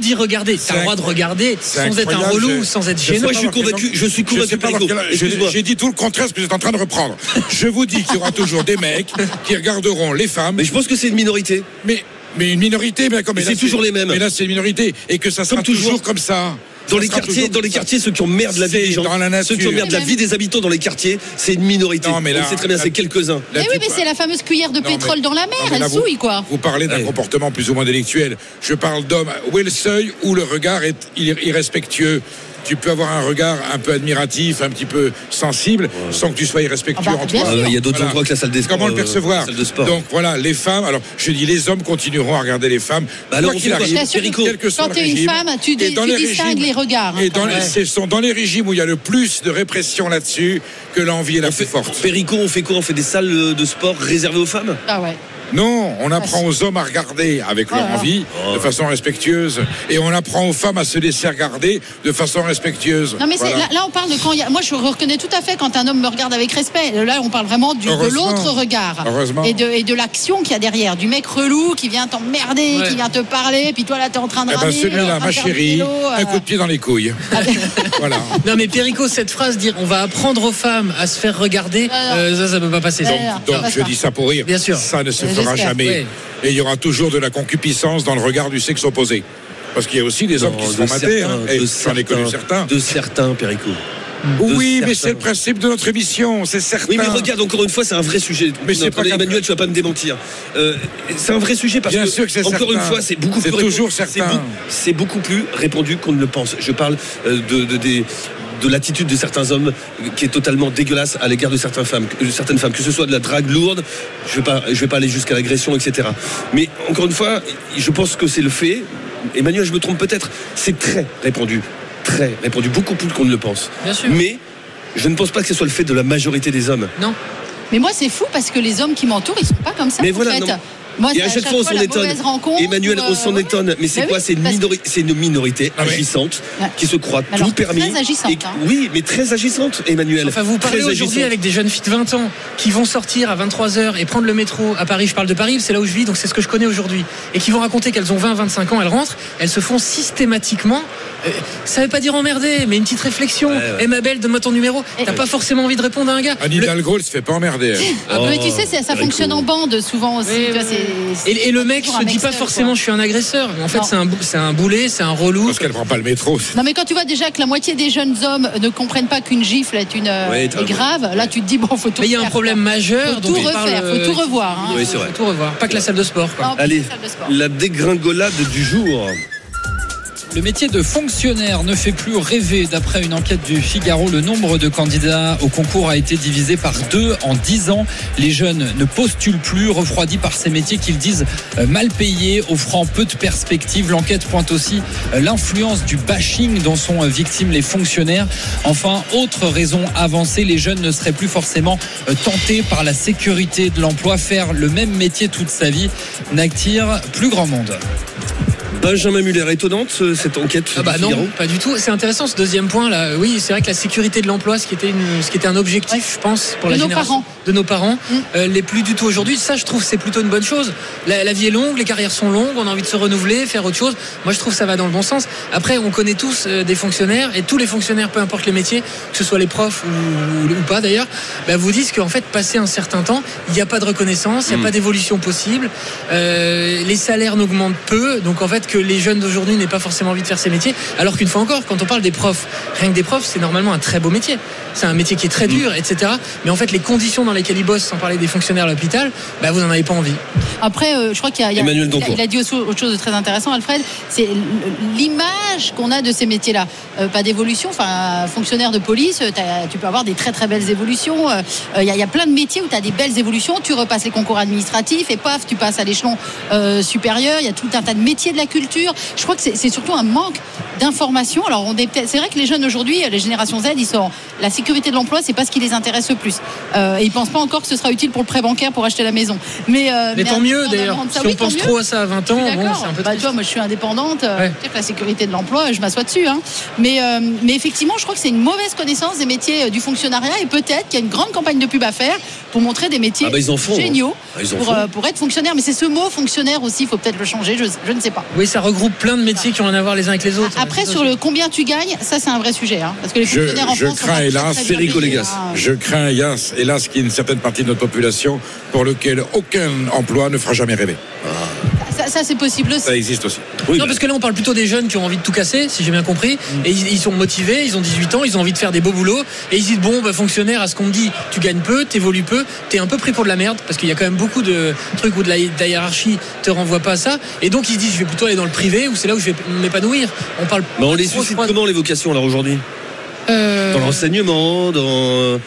dit regarder. C'est T'as le droit de regarder sans être un relou, je- sans être je gênant. Moi, je suis convaincu. Je suis Je convaincu, je-. J'ai dit tout le contraire ce que vous êtes en train de reprendre. Je vous dis qu'il y aura toujours des mecs qui regarderont les femmes. Mais je pense que c'est une minorité. Mais, mais une minorité, mais comme Mais c'est toujours les mêmes. Mais là, c'est une minorité. Et que ça sera Comme toujours. toujours comme ça. Dans Ça les quartiers, dans les quartiers, ceux qui emmerdent la vie C'est des gens, dans la ceux qui emmerdent la vie des habitants dans les quartiers, c'est une minorité. Non, mais là- On sait très bien, c'est quelques-uns. Mais oui, mais c'est la fameuse cuillère de Non, mais- pétrole dans la mer, non, elle là, souille quoi. Vous parlez d'un Ouais. comportement plus ou moins délictuel. Je parle d'homme où est le seuil où le regard est ir- irrespectueux. Tu peux avoir un regard un peu admiratif, un petit peu sensible, sans que tu sois irrespectueux Ah bah, en toi. Ah, Il y a d'autres Voilà. endroits que la salle des sports. Comment le euh, percevoir la salle de sport. Donc voilà, les femmes. Alors je dis, les hommes continueront à regarder les femmes. Bah alors, quoi qu'il arrive, quel que soit Quand le t'es une régime. femme, tu, Et dis- dans tu les distingues régimes- les regards. hein, Et dans les, ce sont dans les régimes où il y a le plus de répression là-dessus que l'envie est la On plus fait, forte. Perico, on fait quoi? On fait des salles de sport réservées aux femmes? Ah ouais. Non, on apprend aux hommes à regarder avec leur Oh là. envie, de façon respectueuse, et on apprend aux femmes à se laisser regarder de façon respectueuse. Non mais Voilà. là, là, on parle de quand il y a, moi je reconnais tout à fait quand un homme me regarde avec respect. Là on parle vraiment du, de l'autre regard Heureusement. et de, et de l'action qu'il y a derrière, du mec relou qui vient t'emmerder, Ouais. qui vient te parler, puis toi là t'es en train de Eh ben celui-là, ma chérie, vélo, un euh. coup de pied dans les couilles. voilà. Non mais Perico, cette phrase dire on va apprendre aux femmes à se faire regarder, euh, ça ça peut pas passer. Donc, non. Donc pas je ça. dis ça pour rire. Bien sûr. Ça ne se Euh, j'espère. jamais. Ouais. Et il y aura toujours de la concupiscence dans le regard du sexe opposé. Parce qu'il y a aussi des hommes qui se de font mater. hein. Et de j'en ai connu certains. De certains, Perico. Oui, de mais c'est le principe de notre émission, c'est certain. Oui, mais regarde, encore une fois, c'est un vrai sujet. Mais c'est Notre pas Emmanuel, tu vas pas me démentir. Euh, c'est un vrai sujet parce Bien que, sûr que c'est encore certain. une fois, c'est beaucoup C'est plus toujours répandu- certain. c'est C'est beaucoup plus répandu qu'on ne le pense. Je parle euh, de, de- des de l'attitude de certains hommes qui est totalement dégueulasse à l'égard de certaines femmes, de certaines femmes, que ce soit de la drague lourde, je vais pas, je vais pas aller jusqu'à l'agression, etc. Mais encore une fois, je pense que c'est le fait. Emmanuel, je me trompe peut-être. C'est très répandu, très répandu, beaucoup plus qu'on ne le pense. Bien sûr. Mais je ne pense pas que ce soit le fait de la majorité des hommes. Non. Mais moi, c'est fou parce que les hommes qui m'entourent, ils sont pas comme ça. Mais en voilà, fait. Moi, Et c'est à chaque fois, on s'en Emmanuel, ou, on s'en euh, étonne. Mais c'est Bah quoi oui, C'est une, minori- minorité Ah agissante Ouais. qui se croit Alors, tout permis. très agissante, Et- hein. Oui, mais très agissante, Emmanuel. Enfin, vous parlez aujourd'hui avec des jeunes filles de 20 ans qui vont sortir à 23h et prendre le métro à Paris. Je parle de Paris, c'est là où je vis, donc c'est ce que je connais aujourd'hui. Et qui vont raconter qu'elles ont 20, 25 ans, elles rentrent, elles se font systématiquement. Euh, ça veut pas dire emmerder, mais une petite réflexion. Ouais, ouais. Eh ma belle, donne-moi ton numéro. T'as pas forcément envie de répondre à un gars. Anne Le- Hidalgo, elle se fait pas emmerder. Ah, Oh, mais tu sais, ça, fonctionne en bande souvent aussi. Oui, tu vois, oui, c'est- c'est Et, et le mec se dit pas seul, forcément quoi. je suis un agresseur. En fait, c'est un, bou- c'est un boulet, c'est un relou. Parce qu'elle prend pas le métro. Non mais quand tu vois déjà que la moitié des jeunes hommes ne comprennent pas qu'une gifle est une euh, Ouais, est t'as- grave, là tu te dis bon faut tout Mais il y a un problème quoi. majeur. Faut tout parle, refaire, euh, faut tout revoir. hein. Oui, c'est vrai. Faut tout revoir. Pas que la salle de sport. Quoi. Non, pas Allez, la salle de sport. la dégringolade du jour. Le métier de fonctionnaire ne fait plus rêver. D'après une enquête du Figaro, le nombre de candidats au concours a été divisé par deux en dix ans. Les jeunes ne postulent plus, refroidis par ces métiers qu'ils disent euh, mal payés, offrant peu de perspectives. L'enquête pointe aussi euh, l'influence du bashing dont sont euh, victimes les fonctionnaires. Enfin, autre raison avancée, les jeunes ne seraient plus forcément tentés par la sécurité de l'emploi. Faire le même métier toute sa vie n'attire plus grand monde. Benjamin Muller, étonnante euh, cette enquête. Ah bah du non, Figaro. pas du tout. C'est intéressant ce deuxième point là. Oui, c'est vrai que la sécurité de l'emploi, ce qui était une, ce qui était un objectif, je pense, pour De la nos génération parents. de nos parents, Mm. euh, l'est plus du tout aujourd'hui. Ça, je trouve, c'est plutôt une bonne chose. La, la vie est longue, les carrières sont longues, on a envie de se renouveler, faire autre chose. Moi, je trouve que ça va dans le bon sens. Après, on connaît tous euh, des fonctionnaires et tous les fonctionnaires, peu importe les métiers, que ce soit les profs ou, ou pas d'ailleurs, bah, vous disent qu'en fait, passé un certain temps, il n'y a pas de reconnaissance, il n'y a Mm. pas d'évolution possible. Euh, les salaires n'augmentent peu, donc en fait, que les jeunes d'aujourd'hui n'aient pas forcément envie de faire ces métiers. Alors qu'une fois encore, quand on parle des profs, rien que des profs, c'est normalement un très beau métier. C'est un métier qui est très dur, etc. Mais en fait, les conditions dans lesquelles ils bossent, sans parler des fonctionnaires à l'hôpital, bah, vous n'en avez pas envie. Après, euh, je crois qu'il y a, il y a- Emmanuel il a- il a dit aussi autre chose de très intéressant, Alfred. C'est l'image qu'on a de ces métiers-là. Euh, pas d'évolution. Enfin, fonctionnaire de police, tu peux avoir des très très belles évolutions. Euh, euh, Il y, a- il y a plein de métiers où tu as des belles évolutions. Tu repasses les concours administratifs et paf, tu passes à l'échelon euh, supérieur. Il y a tout un tas de métiers de la culture. Je crois que c'est surtout un manque d'information. Alors, on est peut-être- c'est vrai que les jeunes aujourd'hui, les générations Z, ils sont la sécurité de l'emploi, c'est pas ce qui les intéresse le plus. Euh, et ils pensent pas encore que ce sera utile pour le prêt bancaire pour acheter la maison. Mais, euh, Mais tant en mieux d'ailleurs. Si oui, on pense trop à ça à 20 ans, bon, c'est un peu Bah, tu vois, moi je suis indépendante. euh, Ouais. peut-être que la sécurité de l'emploi, je m'assois dessus. hein. Mais, euh, mais effectivement, je crois que c'est une mauvaise connaissance des métiers euh, du fonctionnariat et peut-être qu'il y a une grande campagne de pub à faire pour montrer des métiers Ah bah, ils en font, hein. géniaux Ah, ils en pour, font. euh, pour être fonctionnaire. Mais c'est ce mot fonctionnaire aussi, il faut peut-être le changer, je, je ne sais pas. Oui, ça regroupe plein de métiers qui ont rien à voir les uns avec les autres. Après, sur le combien tu gagnes, ça c'est un vrai sujet. hein. parce que les Je, fonctionnaires en je France crains très, hélas, Perico hein. je crains hélas, hélas qu'il y ait une certaine partie de notre population pour lequel aucun emploi ne fera jamais rêver. Ça, ça, c'est possible aussi. Ça existe aussi. Oui, non, bah, parce que là, on parle plutôt des jeunes qui ont envie de tout casser, si j'ai bien compris. Mm. Et ils, ils sont motivés, ils ont 18 ans, ils ont envie de faire des beaux boulots. Et ils disent, bon, bah, fonctionnaire, à ce qu'on me dit, tu gagnes peu, t'évolues peu, t'es un peu pris pour de la merde, parce qu'il y a quand même beaucoup de trucs où de la, de la hiérarchie te renvoie pas à ça. Et donc, ils se disent, je vais plutôt aller dans le privé, où c'est là où je vais m'épanouir. On parle bah, on les suscite comment les vocations alors aujourd'hui? Euh, l'enseignement, dans,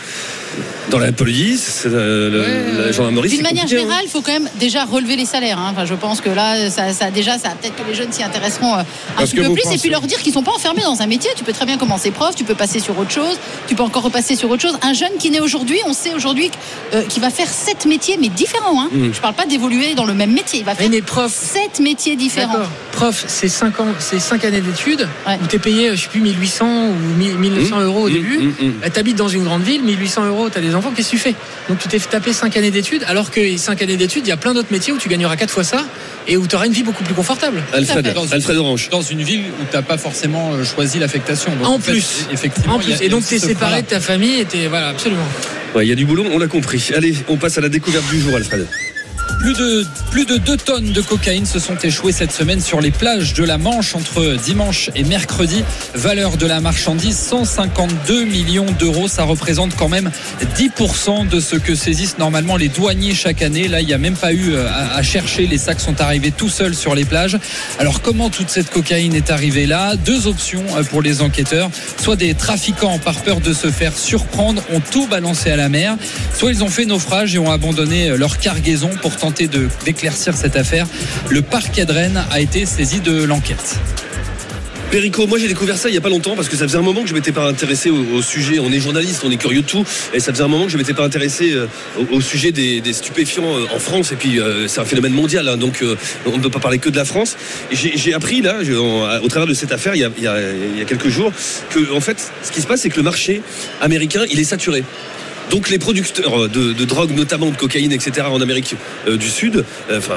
dans la police, euh, le- Ouais. la gendarmerie. D'une manière compliqué, hein. générale, il faut quand même déjà relever les salaires. hein. Enfin, je pense que là, ça, ça déjà, ça peut-être que les jeunes s'y intéresseront euh, un Parce petit peu plus, et puis leur dire qu'ils sont pas enfermés dans un métier. Tu peux très bien commencer prof, tu peux passer sur autre chose, tu peux encore repasser sur autre chose. Un jeune qui naît aujourd'hui, on sait aujourd'hui euh, qu'il va faire sept métiers, mais différents. Hein. Mm. Je parle pas d'évoluer dans le même métier. Il va faire mais prof, sept métiers différents. Prof, c'est 5 ans, c'est 5 années d'études Ouais. où t'es payé, je sais plus, 1800 ou 1000 1900 euros au Mmh, début. mmh, mmh. Bah, T'habites dans une grande ville, 1800 euros, t'as des enfants, qu'est-ce que tu fais? Donc tu t'es fait taper 5 années d'études, alors que 5 années d'études, il y a plein d'autres métiers où tu gagneras 4 fois ça et où tu auras une vie beaucoup plus confortable. Alfred, Dans Alfred Orange. Dans une ville où tu n'as pas forcément euh, choisi l'affectation. En fait, plus. effectivement. En a- plus, et donc t'es ce séparé de ta famille et t'es, voilà, absolument. Ouais, Il y a du boulot, on l'a compris. Allez, on passe à la découverte du jour, Alfred. Plus de, plus de 2 tonnes de cocaïne se sont échouées cette semaine sur les plages de la Manche entre dimanche et mercredi. Valeur de la marchandise 152 millions d'euros. Ça représente quand même 10% de ce que saisissent normalement les douaniers chaque année. Là, il n'y a même pas eu euh, à, à chercher. Les sacs sont arrivés tout seuls sur les plages. Alors, comment toute cette cocaïne est arrivée là? Deux options euh, pour les enquêteurs. Soit des trafiquants, par peur de se faire surprendre, ont tout balancé à la mer. Soit ils ont fait naufrage et ont abandonné euh, leur cargaison pour tenter de- d'éclaircir cette affaire. Le parquet de a été saisi de l'enquête. Perico, moi j'ai découvert ça il y a pas longtemps parce que ça faisait un moment que je m'étais pas intéressé au, sujet. On est journaliste, on est curieux de tout, et ça faisait un moment que je m'étais pas intéressé euh, au, sujet des, stupéfiants euh, en France. Et puis euh, c'est un phénomène mondial, hein, donc on ne peut pas parler que de la France. J'ai appris là, au travers de cette affaire, il y, a, il y a- il y a quelques jours, que en fait, ce qui se passe, c'est que le marché américain, il est saturé. Donc les producteurs de, drogue, notamment de cocaïne, etc., en Amérique euh, du Sud, euh, enfin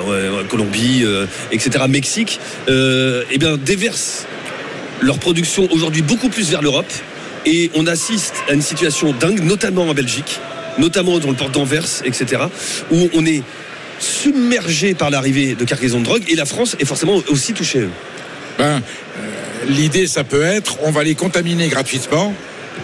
Colombie, euh, etc., Mexique, eh bien déversent leur production aujourd'hui beaucoup plus vers l'Europe. Et on assiste à une situation dingue, notamment en Belgique, notamment dans le port d'Anvers, etc., où on est submergé par l'arrivée de cargaisons de drogue et la France est forcément aussi touchée. Ben, l'idée, ça peut être, on va les contaminer gratuitement.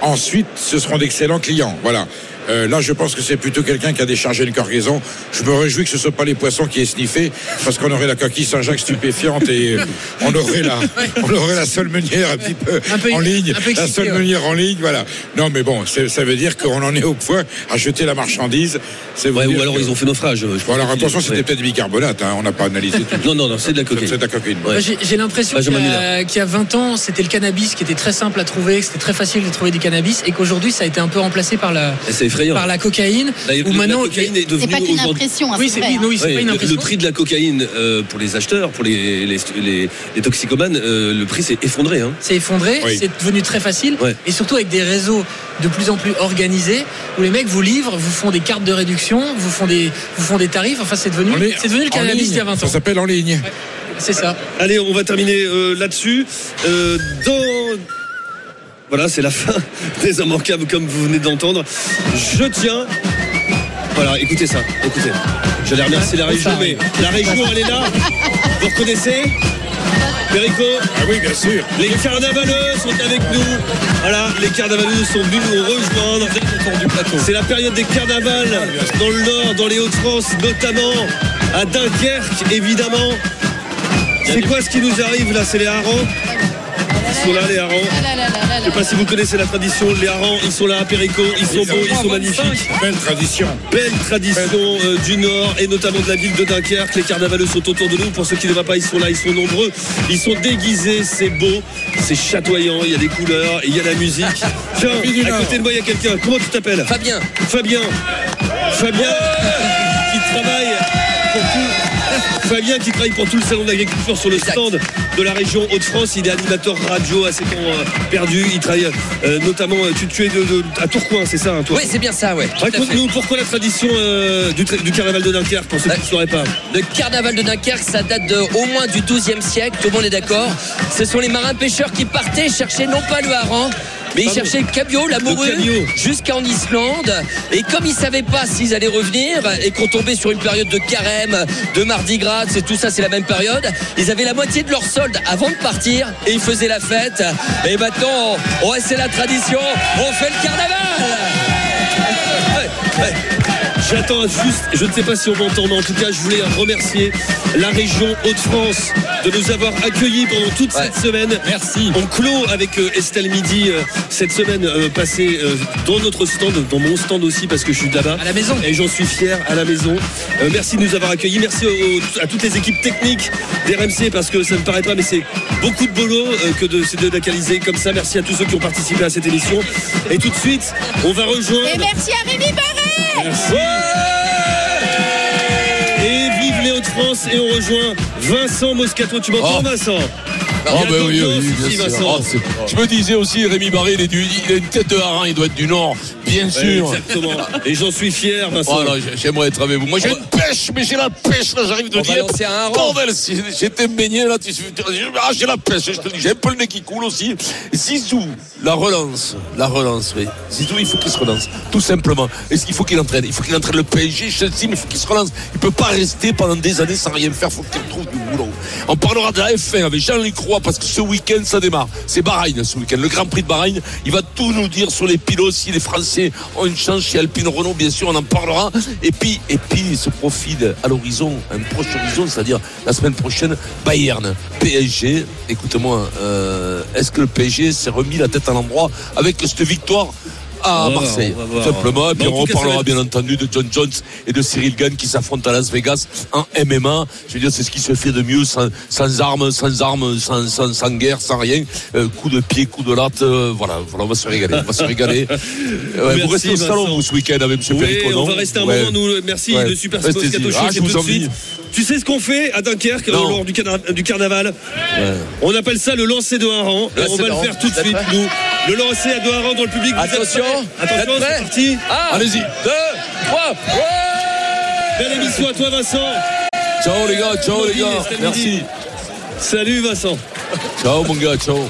Ensuite, ce seront d'excellents clients. Voilà. Euh, là, je pense que c'est plutôt quelqu'un qui a déchargé une cargaison. Je me réjouis que ce ne soit pas les poissons qui aient sniffé, parce qu'on aurait la coquille Saint-Jacques stupéfiante et euh, on aurait la, on aurait la seule meunière un petit peu, Un peu- en ligne, la seule ouais. meunière en ligne. Voilà. Non, mais bon, ça veut dire qu'on en est au point à jeter la marchandise. C'est Ouais, ou alors que- ils ont fait naufrage. je Bon, pense alors attention, c'était ouais. peut-être du bicarbonate. hein, on n'a pas analysé tout. Non, non, non, c'est de la cocaïne. C'est de la cocaïne. J'ai l'impression qu'il y, y a 20 ans, c'était le cannabis qui était très simple à trouver, que c'était très facile de trouver du cannabis, et qu'aujourd'hui, ça a été un peu remplacé par la, effrayant. par la cocaïne. La, Où la maintenant, cocaïne est C'est devenue pas qu'une impression, hein, oui, c'est oui, hein. pas une le, impression. le prix de la cocaïne euh, pour les acheteurs, pour les, les, les- les toxicomanes, euh, le prix s'est effondré. Hein. C'est effondré, Oui. c'est devenu très facile, Ouais. et surtout avec des réseaux de plus en plus organisés, où les mecs vous livrent, vous font des cartes de réduction, vous font des, vous font des tarifs. Enfin, c'est devenu, c'est devenu le cannabis d'il y a 20 Ça ans. s'appelle en ligne. C'est ça. Allez, on va terminer euh, là-dessus. Euh, dans. Voilà, c'est la fin des immanquables comme vous venez d'entendre. Je tiens. Voilà, écoutez ça, écoutez. J'allais remercier la région, mais la région, elle est là. Vous reconnaissez? Perico? Ah oui, bien sûr. Les carnavaleux sont avec nous. Voilà, les carnavaleux sont venus nous rejoindre. C'est la période des carnavals dans le Nord, dans les Hauts-de-France, notamment à Dunkerque, évidemment. C'est quoi ce qui nous arrive là? C'est les harengs? Ils sont là, les harengs. Ah Je sais pas si vous connaissez la tradition, les harengs, ils sont là à Péricot, ils sont beaux, ils sont magnifiques. Belle tradition. Belle tradition euh, du Nord et notamment de la ville de Dunkerque. Les carnavaleux sont autour de nous. Pour ceux qui ne voient pas, ils sont là, ils sont nombreux. Ils sont déguisés, c'est beau, c'est chatoyant, il y a des couleurs, il y a la musique. Tiens, à côté de moi, il y a quelqu'un. Comment tu t'appelles? Fabien, Fabien. Fabien qui travaille. Fabien qui travaille pour tout le salon de l'agriculture sur le Exact. stand de la région Hauts-de-France. Il est animateur radio à ses temps euh, perdus. Il travaille euh, notamment, euh, tu, tu es de, de- à Tourcoing, c'est ça, hein, toi oui, c'est bien ça, ouais. Raconte-nous pourquoi la tradition euh, du, carnaval de Dunkerque, pour ceux qui ne sauraient pas. Le carnaval de Dunkerque, ça date de, au moins du 12e siècle, tout le monde est d'accord. Ce sont les marins pêcheurs qui partaient chercher non pas le hareng, mais ils cherchaient le cabillaud, la Le morue, cabillaud. jusqu'en Islande. Et comme ils savaient pas s'ils allaient revenir et qu'on tombait sur une période de carême, de mardi gras, c'est tout ça, c'est la même période, ils avaient la moitié de leur solde avant de partir et ils faisaient la fête. Et maintenant, ouais, c'est la tradition, on fait le carnaval. Ouais, ouais. J'attends juste, je ne sais pas si on m'entend, mais en tout cas, je voulais remercier la région Hauts-de-France de nous avoir accueillis pendant toute Ouais. cette semaine. Merci. On clôt avec euh, Estelle Midi euh, cette semaine euh, passée dans notre stand, dans mon stand aussi, parce que je suis de là-bas. À la maison. Et j'en suis fier à la maison. Merci de nous avoir accueillis. Merci à toutes les équipes techniques d'RMC parce que ça ne paraît pas, mais c'est beaucoup de boulot que de, c'est de localiser comme ça. Merci à tous ceux qui ont participé à cette émission. Et tout de suite, on va rejoindre. Et merci à Rémi Barret Merci. Et vive les Hauts-de-France et on rejoint Vincent Moscato. Tu m'entends Oh. Vincent? Ah bah oui, bien sûr. Ah, c'est- je me disais aussi, Rémi Barré, il, est du- il a une tête de harin, il doit être du Nord. Bien Ouais, sûr. Exactement. Et j'en suis fier, Vincent. Voilà, j'ai- j'aimerais être avec vous. Moi, j'ai une pêche, mais j'ai la pêche, là, j'arrive de On va dire. lancer un rang. Bordel, si j'étais baigné, là, tu, ah, j'ai la pêche, je te dis, j'ai un peu le nez qui coule aussi. Zizou, la relance, la relance, oui. Zizou, il faut qu'il se relance, tout simplement. Et il faut qu'il entraîne, il faut qu'il entraîne le PSG, Chelsea, mais il faut qu'il se relance. Il peut pas rester pendant des années sans rien faire, il faut qu'il retrouve du boulot. On parlera de la F1 avec Jean-Luc Roy, parce que ce week-end, ça démarre. C'est Bahreïn, ce week-end, le Grand Prix de Bahreïn. Il va tout nous dire sur les pilotes, si les Français ont une chance chez Alpine Renault, bien sûr, on en parlera. Et puis, et puis, ce profil à l'horizon, un proche horizon, c'est-à-dire la semaine prochaine, Bayern, PSG. Écoute-moi, euh, est-ce que le PSG s'est remis la tête à l'endroit avec cette victoire à voir, Marseille, voir. simplement. Et puis on reparlera bien entendu de John Jones et de Cyril Gann qui s'affrontent à Las Vegas en MMA. Je veux dire, c'est ce qui se fait de mieux sans, sans armes, sans armes, sans, sans, sans guerre, sans rien. Euh, coup de pied, coup de latte. euh, voilà, voilà, on va se régaler. On va se régaler. Euh, ouais, vous restez au salon, vous, ce week-end avec M. Oui, on va rester un Ouais. moment, nous. Merci Ouais. de Super. Moscato Show, Ah, tout de suite. Tu sais ce qu'on fait à Dunkerque Non. lors du, carna- du carnaval On appelle ça le lancer de Lancer on va le faire tout de suite, nous. Le lancer à deux harengs dans le public. Attention, Attention, c'est parti. Un, Allez-y. deux, trois. Belle émission à toi, Vincent. Ciao les gars, ciao les gars. Merci. Salut, Vincent. Ciao mon gars, ciao.